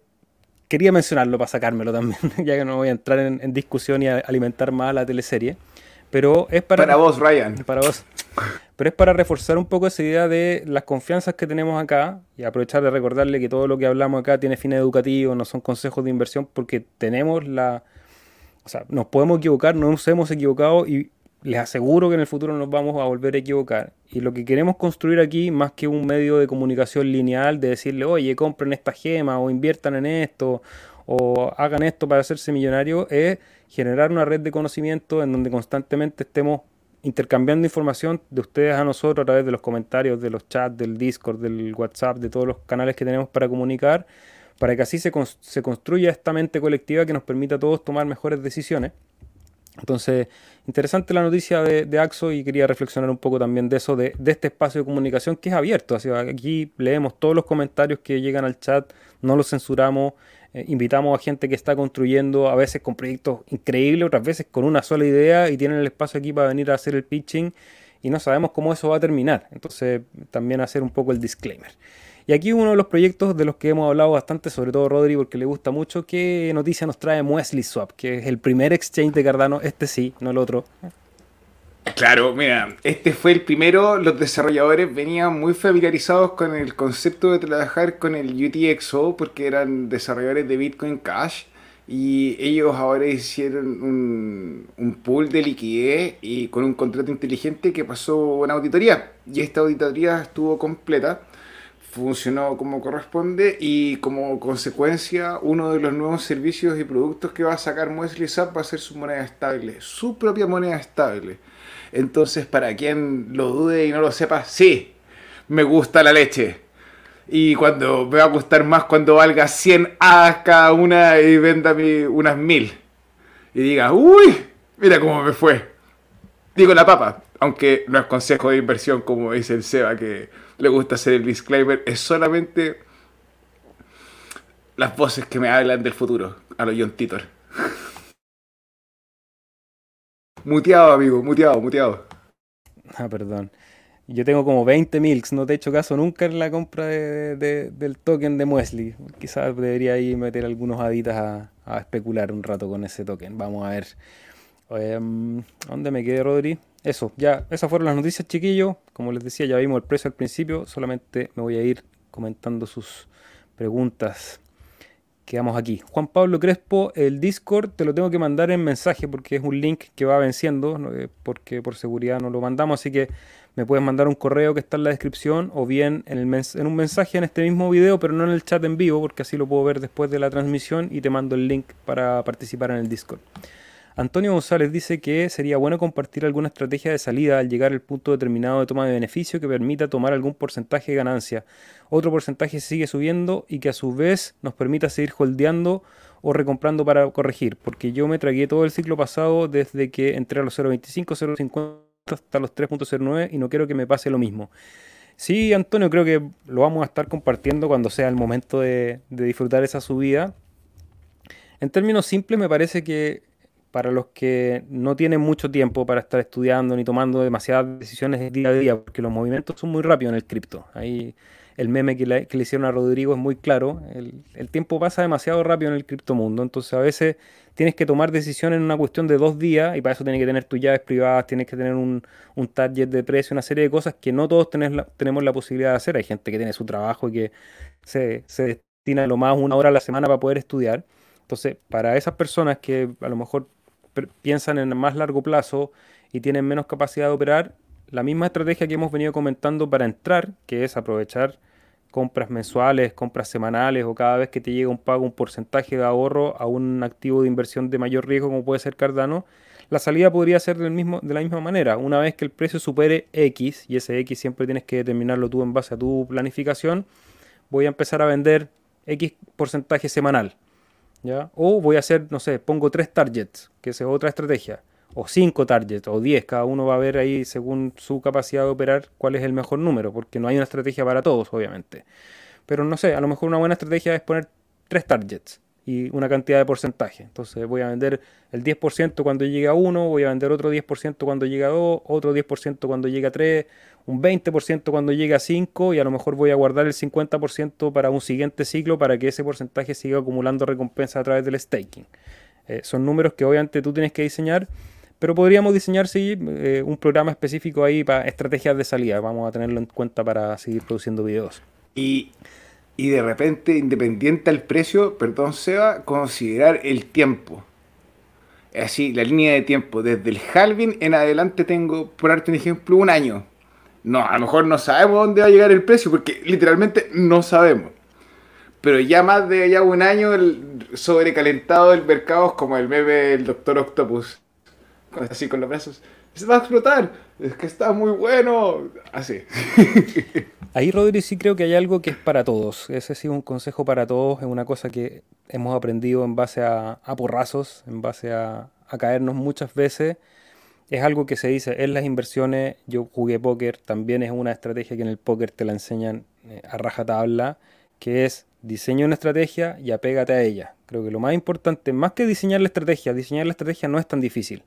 quería mencionarlo para sacármelo también, ya que no voy a entrar en, discusión y a alimentar más la teleserie. Pero es para... Para vos, Ryan. Para vos. Pero es para reforzar un poco esa idea de las confianzas que tenemos acá y aprovechar de recordarle que todo lo que hablamos acá tiene fines educativos, no son consejos de inversión porque tenemos la... O sea, nos podemos equivocar, no nos hemos equivocado y les aseguro que en el futuro nos vamos a volver a equivocar. Y lo que queremos construir aquí, más que un medio de comunicación lineal, de decirle, oye, compren esta gema o inviertan en esto o hagan esto para hacerse millonarios, es generar una red de conocimiento en donde constantemente estemos intercambiando información de ustedes a nosotros a través de los comentarios, de los chats, del Discord, del WhatsApp, de todos los canales que tenemos para comunicar, para que así se, se construya esta mente colectiva que nos permita a todos tomar mejores decisiones. Entonces, interesante la noticia de, Axo y quería reflexionar un poco también de eso, de, este espacio de comunicación que es abierto. Aquí leemos todos los comentarios que llegan al chat, no los censuramos, Eh, invitamos a gente que está construyendo a veces con proyectos increíbles, otras veces con una sola idea y tienen el espacio aquí para venir a hacer el pitching y no sabemos cómo eso va a terminar. Entonces también hacer un poco el disclaimer. Y aquí uno de los proyectos de los que hemos hablado bastante, sobre todo Rodri, porque le gusta mucho, ¿qué noticia nos trae Muesli Swap? Que es el primer exchange de Cardano, este sí, no el otro. Claro, mira, este fue el primero, los desarrolladores venían muy familiarizados con el concepto de trabajar con el UTXO porque eran desarrolladores de Bitcoin Cash y ellos ahora hicieron un, un, pool de liquidez y con un contrato inteligente que pasó una auditoría y esta auditoría estuvo completa funcionó como corresponde y como consecuencia uno de los nuevos servicios y productos que va a sacar Muesli va a ser su moneda estable, su propia moneda estable. Entonces, para quien lo dude y no lo sepa, sí, me gusta la leche. Y cuando me va a gustar más cuando valga 100 A cada una y venda unas mil. Y diga, uy, mira cómo me fue. Digo la papa, aunque no es consejo de inversión como dice el Seba, que le gusta hacer el disclaimer, es solamente las voces que me hablan del futuro, a los John Titor. Muteado, amigo, muteado, muteado. Ah, perdón. Yo tengo como 20 milks, no te he hecho caso nunca en la compra del token de Muesli. Quizás debería ahí meter algunos haditas a, especular un rato con ese token. Vamos a ver. Um, ¿Dónde me quedé, Rodri? Eso, ya, esas fueron las noticias, chiquillos. Como les decía, ya vimos el precio al principio. Solamente me voy a ir comentando sus preguntas. Quedamos aquí. Juan Pablo Crespo, el Discord te lo tengo que mandar en mensaje porque es un link que va venciendo, eh, porque por seguridad no lo mandamos, así que me puedes mandar un correo que está en la descripción o bien en, un mensaje en este mismo video, pero no en el chat en vivo, porque así lo puedo ver después de la transmisión y te mando el link para participar en el Discord. Antonio González dice que sería bueno compartir alguna estrategia de salida al llegar al punto determinado de toma de beneficio que permita tomar algún porcentaje de ganancia. Otro porcentaje sigue subiendo y que a su vez nos permita seguir holdeando o recomprando para corregir. Porque yo me tragué todo el ciclo pasado desde que entré a los 0.25, 0.50 hasta los 3.09 y no quiero que me pase lo mismo. Sí, Antonio, creo que lo vamos a estar compartiendo cuando sea el momento de, de disfrutar esa subida. En términos simples, me parece que para los que no tienen mucho tiempo para estar estudiando ni tomando demasiadas decisiones día a día, porque los movimientos son muy rápidos en el cripto. Ahí el meme que le, hicieron a Rodrigo es muy claro. El, tiempo pasa demasiado rápido en el criptomundo, entonces a veces tienes que tomar decisiones en una cuestión de dos días y para eso tienes que tener tus llaves privadas, tienes que tener un, un target de precio, una serie de cosas que no todos tenemos la posibilidad de hacer. Hay gente que tiene su trabajo y que se, se destina lo más una hora a la semana para poder estudiar. Entonces, para esas personas que a lo mejor piensan en más largo plazo y tienen menos capacidad de operar, la misma estrategia que hemos venido comentando para entrar, que es aprovechar compras mensuales, compras semanales o cada vez que te llega un pago, un porcentaje de ahorro a un activo de inversión de mayor riesgo como puede ser Cardano, la salida podría ser del mismo, de la misma manera. Una vez que el precio supere X, y ese X siempre tienes que determinarlo tú en base a tu planificación, voy a empezar a vender X porcentaje semanal. O voy a hacer, no sé, pongo tres targets, que es otra estrategia, o cinco targets, o diez, cada uno va a ver ahí según su capacidad de operar cuál es el mejor número, porque no hay una estrategia para todos, obviamente. Pero no sé, a lo mejor una buena estrategia es poner tres targets y una cantidad de porcentaje. Entonces voy a vender el 10% cuando llegue a 1, voy a vender otro 10% cuando llegue a 2, otro 10% cuando llegue a 3, un 20% cuando llegue a 5 y a lo mejor voy a guardar el 50% para un siguiente ciclo para que ese porcentaje siga acumulando recompensa a través del staking. Eh, son números que obviamente tú tienes que diseñar, pero podríamos diseñar sí, eh, un programa específico ahí para estrategias de salida. Vamos a tenerlo en cuenta para seguir produciendo videos. Y y de repente, independiente al precio, perdón, Seba, considerar el tiempo. Así, la línea de tiempo. Desde el halving en adelante tengo, por darte un ejemplo, un año. No, a lo mejor no sabemos dónde va a llegar el precio, porque literalmente no sabemos. Pero ya más de allá un año, el sobrecalentado del mercado es como el meme del Doctor Octopus. Así con los brazos. Se va a explotar. Es que está muy bueno. Así. Ahí, Rodri, sí creo que hay algo que es para todos. Ese sí es un consejo para todos. Es una cosa que hemos aprendido en base a, porrazos, en base a, caernos muchas veces. Es algo que se dice en las inversiones. Yo jugué póker, también es una estrategia que en el póker te la enseñan eh, a rajatabla, que es diseña una estrategia y apégate a ella. Creo que lo más importante, más que diseñar la estrategia, diseñar la estrategia no es tan difícil.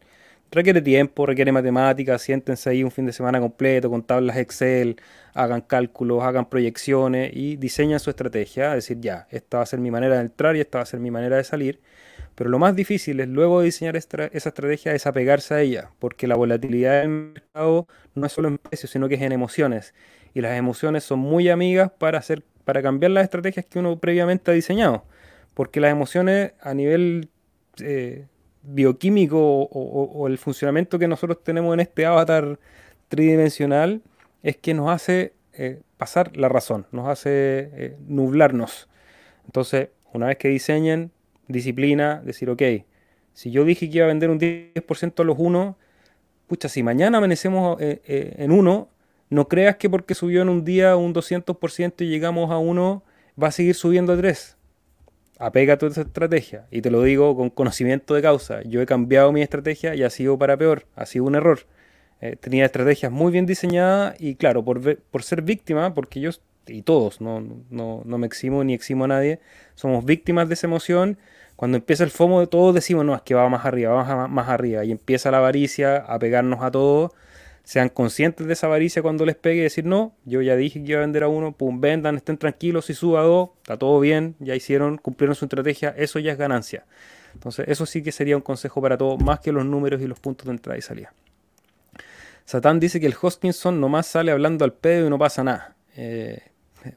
Requiere tiempo, requiere matemáticas, siéntense ahí un fin de semana completo con tablas Excel, hagan cálculos, hagan proyecciones y diseñan su estrategia. Es decir, ya, esta va a ser mi manera de entrar y esta va a ser mi manera de salir. Pero lo más difícil es luego de diseñar esa estrategia es apegarse a ella, porque la volatilidad del mercado no es solo en precios, sino que es en emociones. Y las emociones son muy amigas para, hacer, para cambiar las estrategias que uno previamente ha diseñado. Porque las emociones a nivel eh, bioquímico o, el funcionamiento que nosotros tenemos en este avatar tridimensional es que nos hace eh, pasar la razón, nos hace eh, nublarnos. Entonces, una vez que diseñen, disciplina, decir, ok, si yo dije que iba a vender un 10% a los 1, pucha, si mañana amanecemos eh, en 1, no creas que porque subió en un día un 200% y llegamos a 1, va a seguir subiendo a 3 apega a esa estrategia. Y te lo digo con conocimiento de causa. Yo he cambiado mi estrategia y ha sido para peor, ha sido un error. Eh, tenía estrategias muy bien diseñadas y claro, por, por ser víctima, porque yo y todos, no, no, no me eximo ni eximo a nadie, somos víctimas de esa emoción. Cuando empieza el FOMO, todos decimos, no, es que va más arriba, vamos más arriba. Y empieza la avaricia a pegarnos a todos sean conscientes de esa avaricia cuando les pegue y decir, no, yo ya dije que iba a vender a uno, pum, vendan, estén tranquilos, si suba a dos, está todo bien, ya hicieron, cumplieron su estrategia, eso ya es ganancia. Entonces, eso sí que sería un consejo para todos, más que los números y los puntos de entrada y salida. Satán dice que el Hoskinson nomás sale hablando al pedo y no pasa nada. Eh,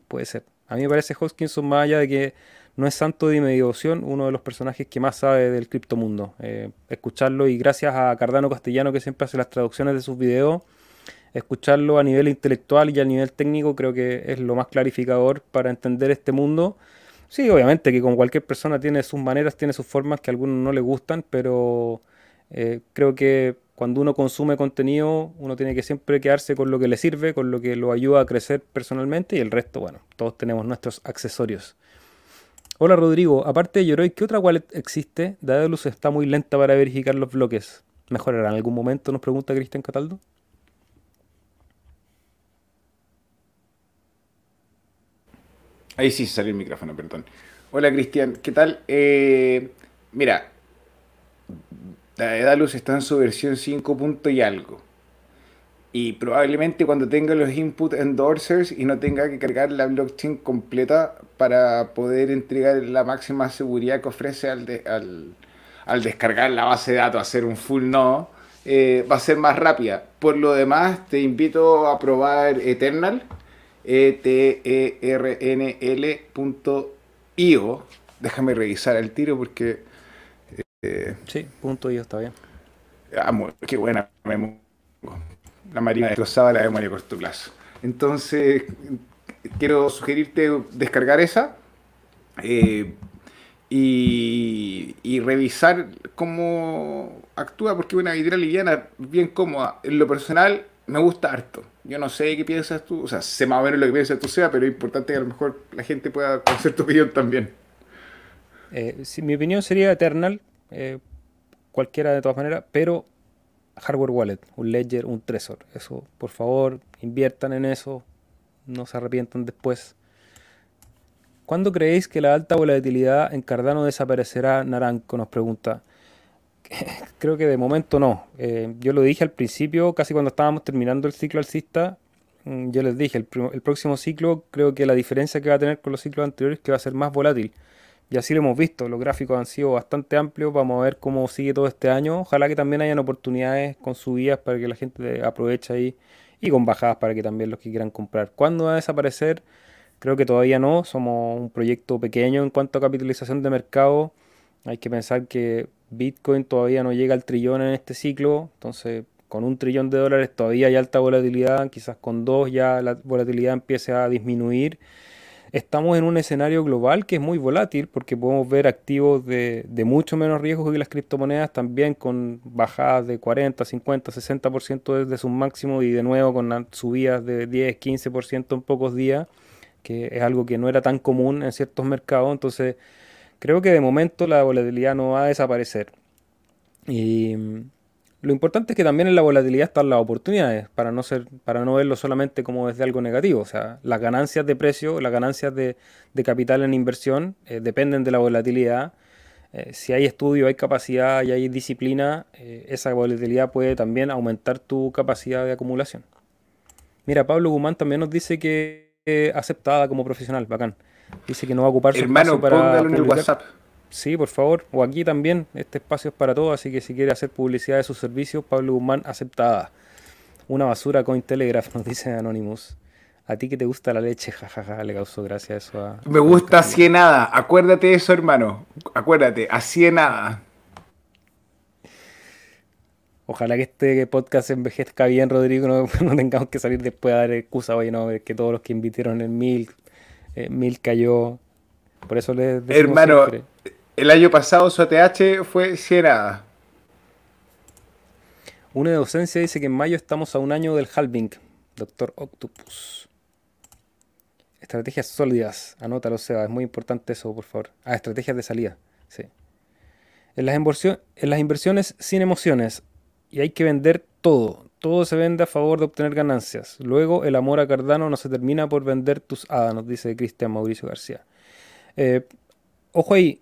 puede ser. A mí me parece Hoskinson más allá de que no es santo de mediación, uno de los personajes que más sabe del criptomundo. Eh, escucharlo y gracias a Cardano Castellano que siempre hace las traducciones de sus videos, escucharlo a nivel intelectual y a nivel técnico creo que es lo más clarificador para entender este mundo. Sí, obviamente que con cualquier persona tiene sus maneras, tiene sus formas que a algunos no le gustan, pero eh, creo que cuando uno consume contenido, uno tiene que siempre quedarse con lo que le sirve, con lo que lo ayuda a crecer personalmente y el resto, bueno, todos tenemos nuestros accesorios. Hola Rodrigo, aparte de Yoroi, ¿qué otra wallet existe? Daedalus está muy lenta para verificar los bloques. ¿Mejorará en algún momento? Nos pregunta Cristian Cataldo. Ahí sí salió el micrófono, perdón. Hola Cristian, ¿qué tal? Eh, mira, Daedalus está en su versión 5. y algo y probablemente cuando tenga los input endorsers y no tenga que cargar la blockchain completa para poder entregar la máxima seguridad que ofrece al, al, descargar la base de datos, hacer un full no, eh, va a ser más rápida. Por lo demás, te invito a probar Eternal, e t e r n -L Déjame revisar el tiro porque... Eh, sí, punto .io está bien. Ah, qué buena la marina destrozada la memoria a corto plazo. Entonces, quiero sugerirte descargar esa eh, y, revisar cómo actúa, porque una vidriera liviana, bien cómoda. En lo personal, me gusta harto. Yo no sé qué piensas tú, o sea, sé más o menos lo que piensas tú sea, pero es importante que a lo mejor la gente pueda conocer tu opinión también. Eh, mi opinión sería Eternal, eh, cualquiera de todas maneras, pero hardware wallet, un ledger, un Trezor. Eso, por favor, inviertan en eso, no se arrepientan después. ¿Cuándo creéis que la alta volatilidad en Cardano desaparecerá? Naranco nos pregunta. Creo que de momento no. Eh, yo lo dije al principio, casi cuando estábamos terminando el ciclo alcista, mm, yo les dije, el, el próximo ciclo creo que la diferencia que va a tener con los ciclos anteriores es que va a ser más volátil. Y así lo hemos visto, los gráficos han sido bastante amplios, vamos a ver cómo sigue todo este año. Ojalá que también hayan oportunidades con subidas para que la gente aproveche ahí y con bajadas para que también los que quieran comprar. ¿Cuándo va a desaparecer? Creo que todavía no, somos un proyecto pequeño en cuanto a capitalización de mercado. Hay que pensar que Bitcoin todavía no llega al trillón en este ciclo, entonces con un trillón de dólares todavía hay alta volatilidad, quizás con dos ya la volatilidad empiece a disminuir estamos en un escenario global que es muy volátil porque podemos ver activos de, mucho menos riesgo que las criptomonedas también con bajadas de 40, 50, 60% desde su máximo y de nuevo con subidas de 10, 15% en pocos días, que es algo que no era tan común en ciertos mercados. Entonces, creo que de momento la volatilidad no va a desaparecer. Y lo importante es que también en la volatilidad están las oportunidades, para no, ser, para no verlo solamente como desde algo negativo. O sea, las ganancias de precio, las ganancias de, capital en inversión eh, dependen de la volatilidad. Eh, si hay estudio, hay capacidad y hay disciplina, eh, esa volatilidad puede también aumentar tu capacidad de acumulación. Mira, Pablo Guzmán también nos dice que aceptada como profesional, bacán. Dice que no va a ocupar su Hermano, para en el WhatsApp. Sí, por favor. O aquí también. Este espacio es para todos, así que si quiere hacer publicidad de sus servicios, Pablo Guzmán aceptada. Una basura con Telegraph, nos dice Anonymous. A ti que te gusta la leche, jajaja, le causó gracia eso a... Me gusta así nada. Acuérdate de eso, hermano. Acuérdate, así nada. Ojalá que este podcast envejezca bien, Rodrigo. No, tengamos que salir después a dar excusa. Oye, no, que todos los que invitaron el mil, eh, mil cayó. Por eso les Hermano, el año pasado su ATH fue Sierra. Una de docencia dice que en mayo estamos a un año del halving. Doctor Octopus. Estrategias sólidas. Anótalo, Seba. Es muy importante eso, por favor. Ah, estrategias de salida. Sí. En las, en las inversiones sin emociones. Y hay que vender todo. Todo se vende a favor de obtener ganancias. Luego el amor a Cardano no se termina por vender tus hadas, nos dice Cristian Mauricio García. Eh, ojo ahí,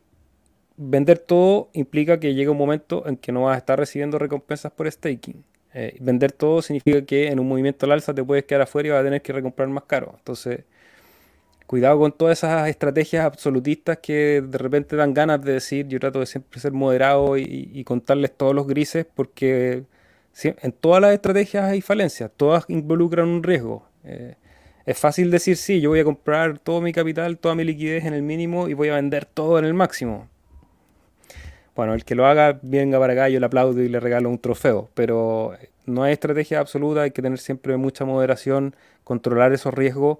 vender todo implica que llega un momento en que no vas a estar recibiendo recompensas por staking. Eh, vender todo significa que en un movimiento al alza te puedes quedar afuera y vas a tener que recomprar más caro. Entonces, cuidado con todas esas estrategias absolutistas que de repente dan ganas de decir, yo trato de siempre ser moderado y, contarles todos los grises porque en todas las estrategias hay falencias, todas involucran un riesgo. Eh, es fácil decir, sí, yo voy a comprar todo mi capital, toda mi liquidez en el mínimo y voy a vender todo en el máximo. Bueno, el que lo haga, venga para acá, yo le aplaudo y le regalo un trofeo. Pero no hay estrategia absoluta, hay que tener siempre mucha moderación, controlar esos riesgos,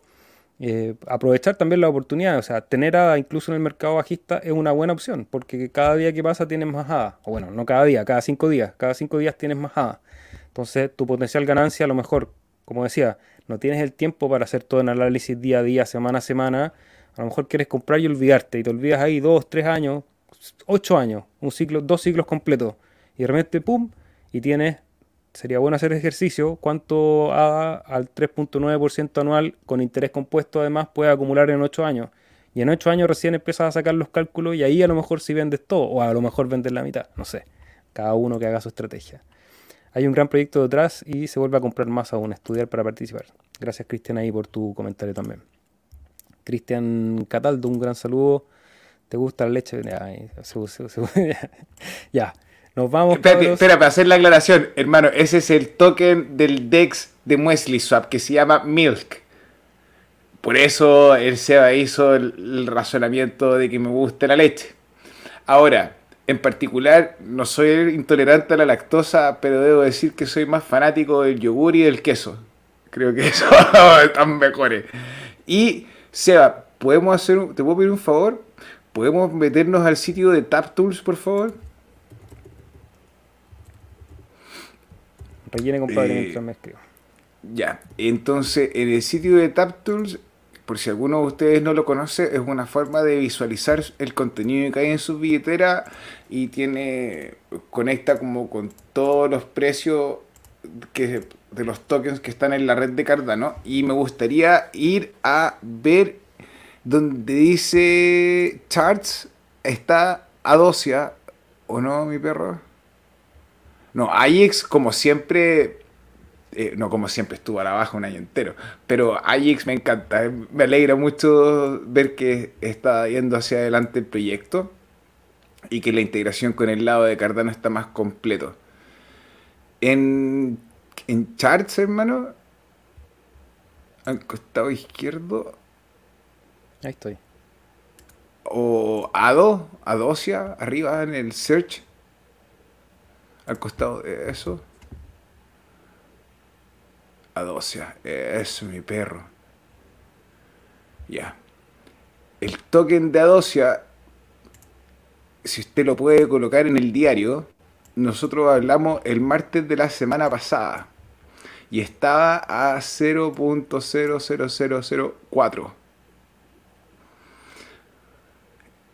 eh, aprovechar también la oportunidad. O sea, tener ADA incluso en el mercado bajista es una buena opción, porque cada día que pasa tienes más ADA. O bueno, no cada día, cada cinco días. Cada cinco días tienes más ADA. Entonces, tu potencial ganancia, a lo mejor, como decía, no tienes el tiempo para hacer todo el análisis día a día, semana a semana. A lo mejor quieres comprar y olvidarte, y te olvidas ahí dos, tres años, ocho años, un ciclo, dos ciclos completos, y de repente, ¡pum! y tienes, sería bueno hacer ejercicio, cuánto haga al 3.9% anual con interés compuesto además puede acumular en ocho años. Y en ocho años recién empiezas a sacar los cálculos y ahí a lo mejor si vendes todo, o a lo mejor vendes la mitad, no sé, cada uno que haga su estrategia. Hay un gran proyecto detrás y se vuelve a comprar más aún, estudiar para participar. Gracias Cristian ahí por tu comentario también. Cristian Cataldo, un gran saludo. ¿Te gusta la leche? Ya, Nos vamos. Espérate, espera, para hacer la aclaración, hermano, ese es el token del DEX de Muesli Swap que se llama Milk. Por eso el Seba hizo el, razonamiento de que me gusta la leche. Ahora, en particular, no soy intolerante a la lactosa, pero debo decir que soy más fanático del yogur y del queso. Creo que eso están mejores. Y, Seba, ¿podemos hacer ¿te puedo pedir un favor? ¿Podemos meternos al sitio de TapTools, por favor? Rellene, compadre, eh, mientras me escribo. Ya, entonces en el sitio de TapTools, por si alguno de ustedes no lo conoce, es una forma de visualizar el contenido que hay en su billetera y tiene conecta como con todos los precios que, de los tokens que están en la red de Cardano y me gustaría ir a ver donde dice charts, está Adosia, ¿o no, mi perro? No, Ajax, como siempre, eh, no como siempre estuvo a la baja un año entero, pero Ajax me encanta, me alegra mucho ver que está yendo hacia adelante el proyecto y que la integración con el lado de Cardano está más completo. En, en charts, hermano, al costado izquierdo Ahí estoy. O Ado, Adosia, arriba en el search. Al costado de eso. Adosia, es mi perro. Ya. El token de Adosia, si usted lo puede colocar en el diario, nosotros hablamos el martes de la semana pasada y estaba a 0.00004.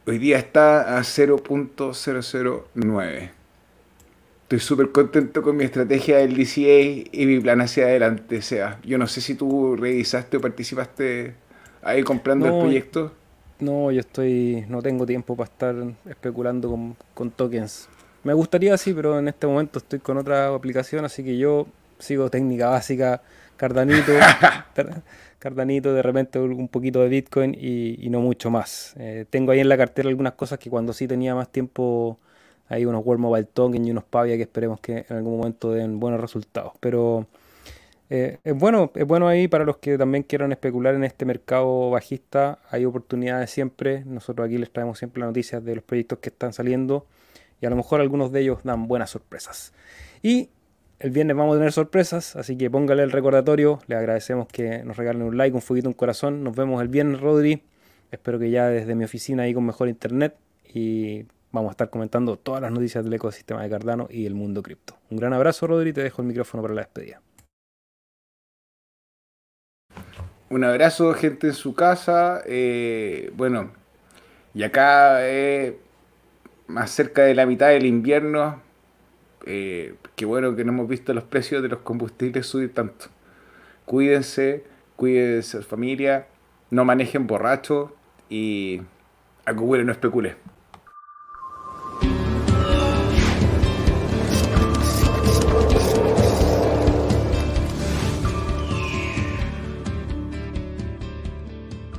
Hoy día está a 0.009. estoy súper contento con mi estrategia del DCA y mi plan hacia adelante. sea, yo no sé si tú revisaste o participaste ahí comprando el proyecto. No, yo estoy, no tengo tiempo para estar especulando con, con tokens. Me gustaría sí, pero en este momento estoy con otra aplicación, así que yo sigo técnica básica, Cardanito, Cardanito, de repente un poquito de Bitcoin y, no mucho más. Eh, tengo ahí en la cartera algunas cosas que cuando sí tenía más tiempo, hay unos World Mobile Token y unos Pavia que esperemos que en algún momento den buenos resultados. Pero eh, es bueno, es bueno ahí para los que también quieran especular en este mercado bajista. Hay oportunidades siempre. Nosotros aquí les traemos siempre las noticias de los proyectos que están saliendo y a lo mejor algunos de ellos dan buenas sorpresas. Y el viernes vamos a tener sorpresas, así que póngale el recordatorio. Le agradecemos que nos regalen un like, un fueguito, un corazón. Nos vemos el viernes, Rodri. Espero que ya desde mi oficina ahí con mejor internet y vamos a estar comentando todas las noticias del ecosistema de Cardano y el mundo cripto. Un gran abrazo, Rodri. Te dejo el micrófono para la despedida. Un abrazo, gente en su casa. Eh, bueno, y acá eh, más cerca de la mitad del invierno, eh, qué bueno que no hemos visto los precios de los combustibles subir tanto. Cuídense, cuídense familia, no manejen borrachos y a no especule.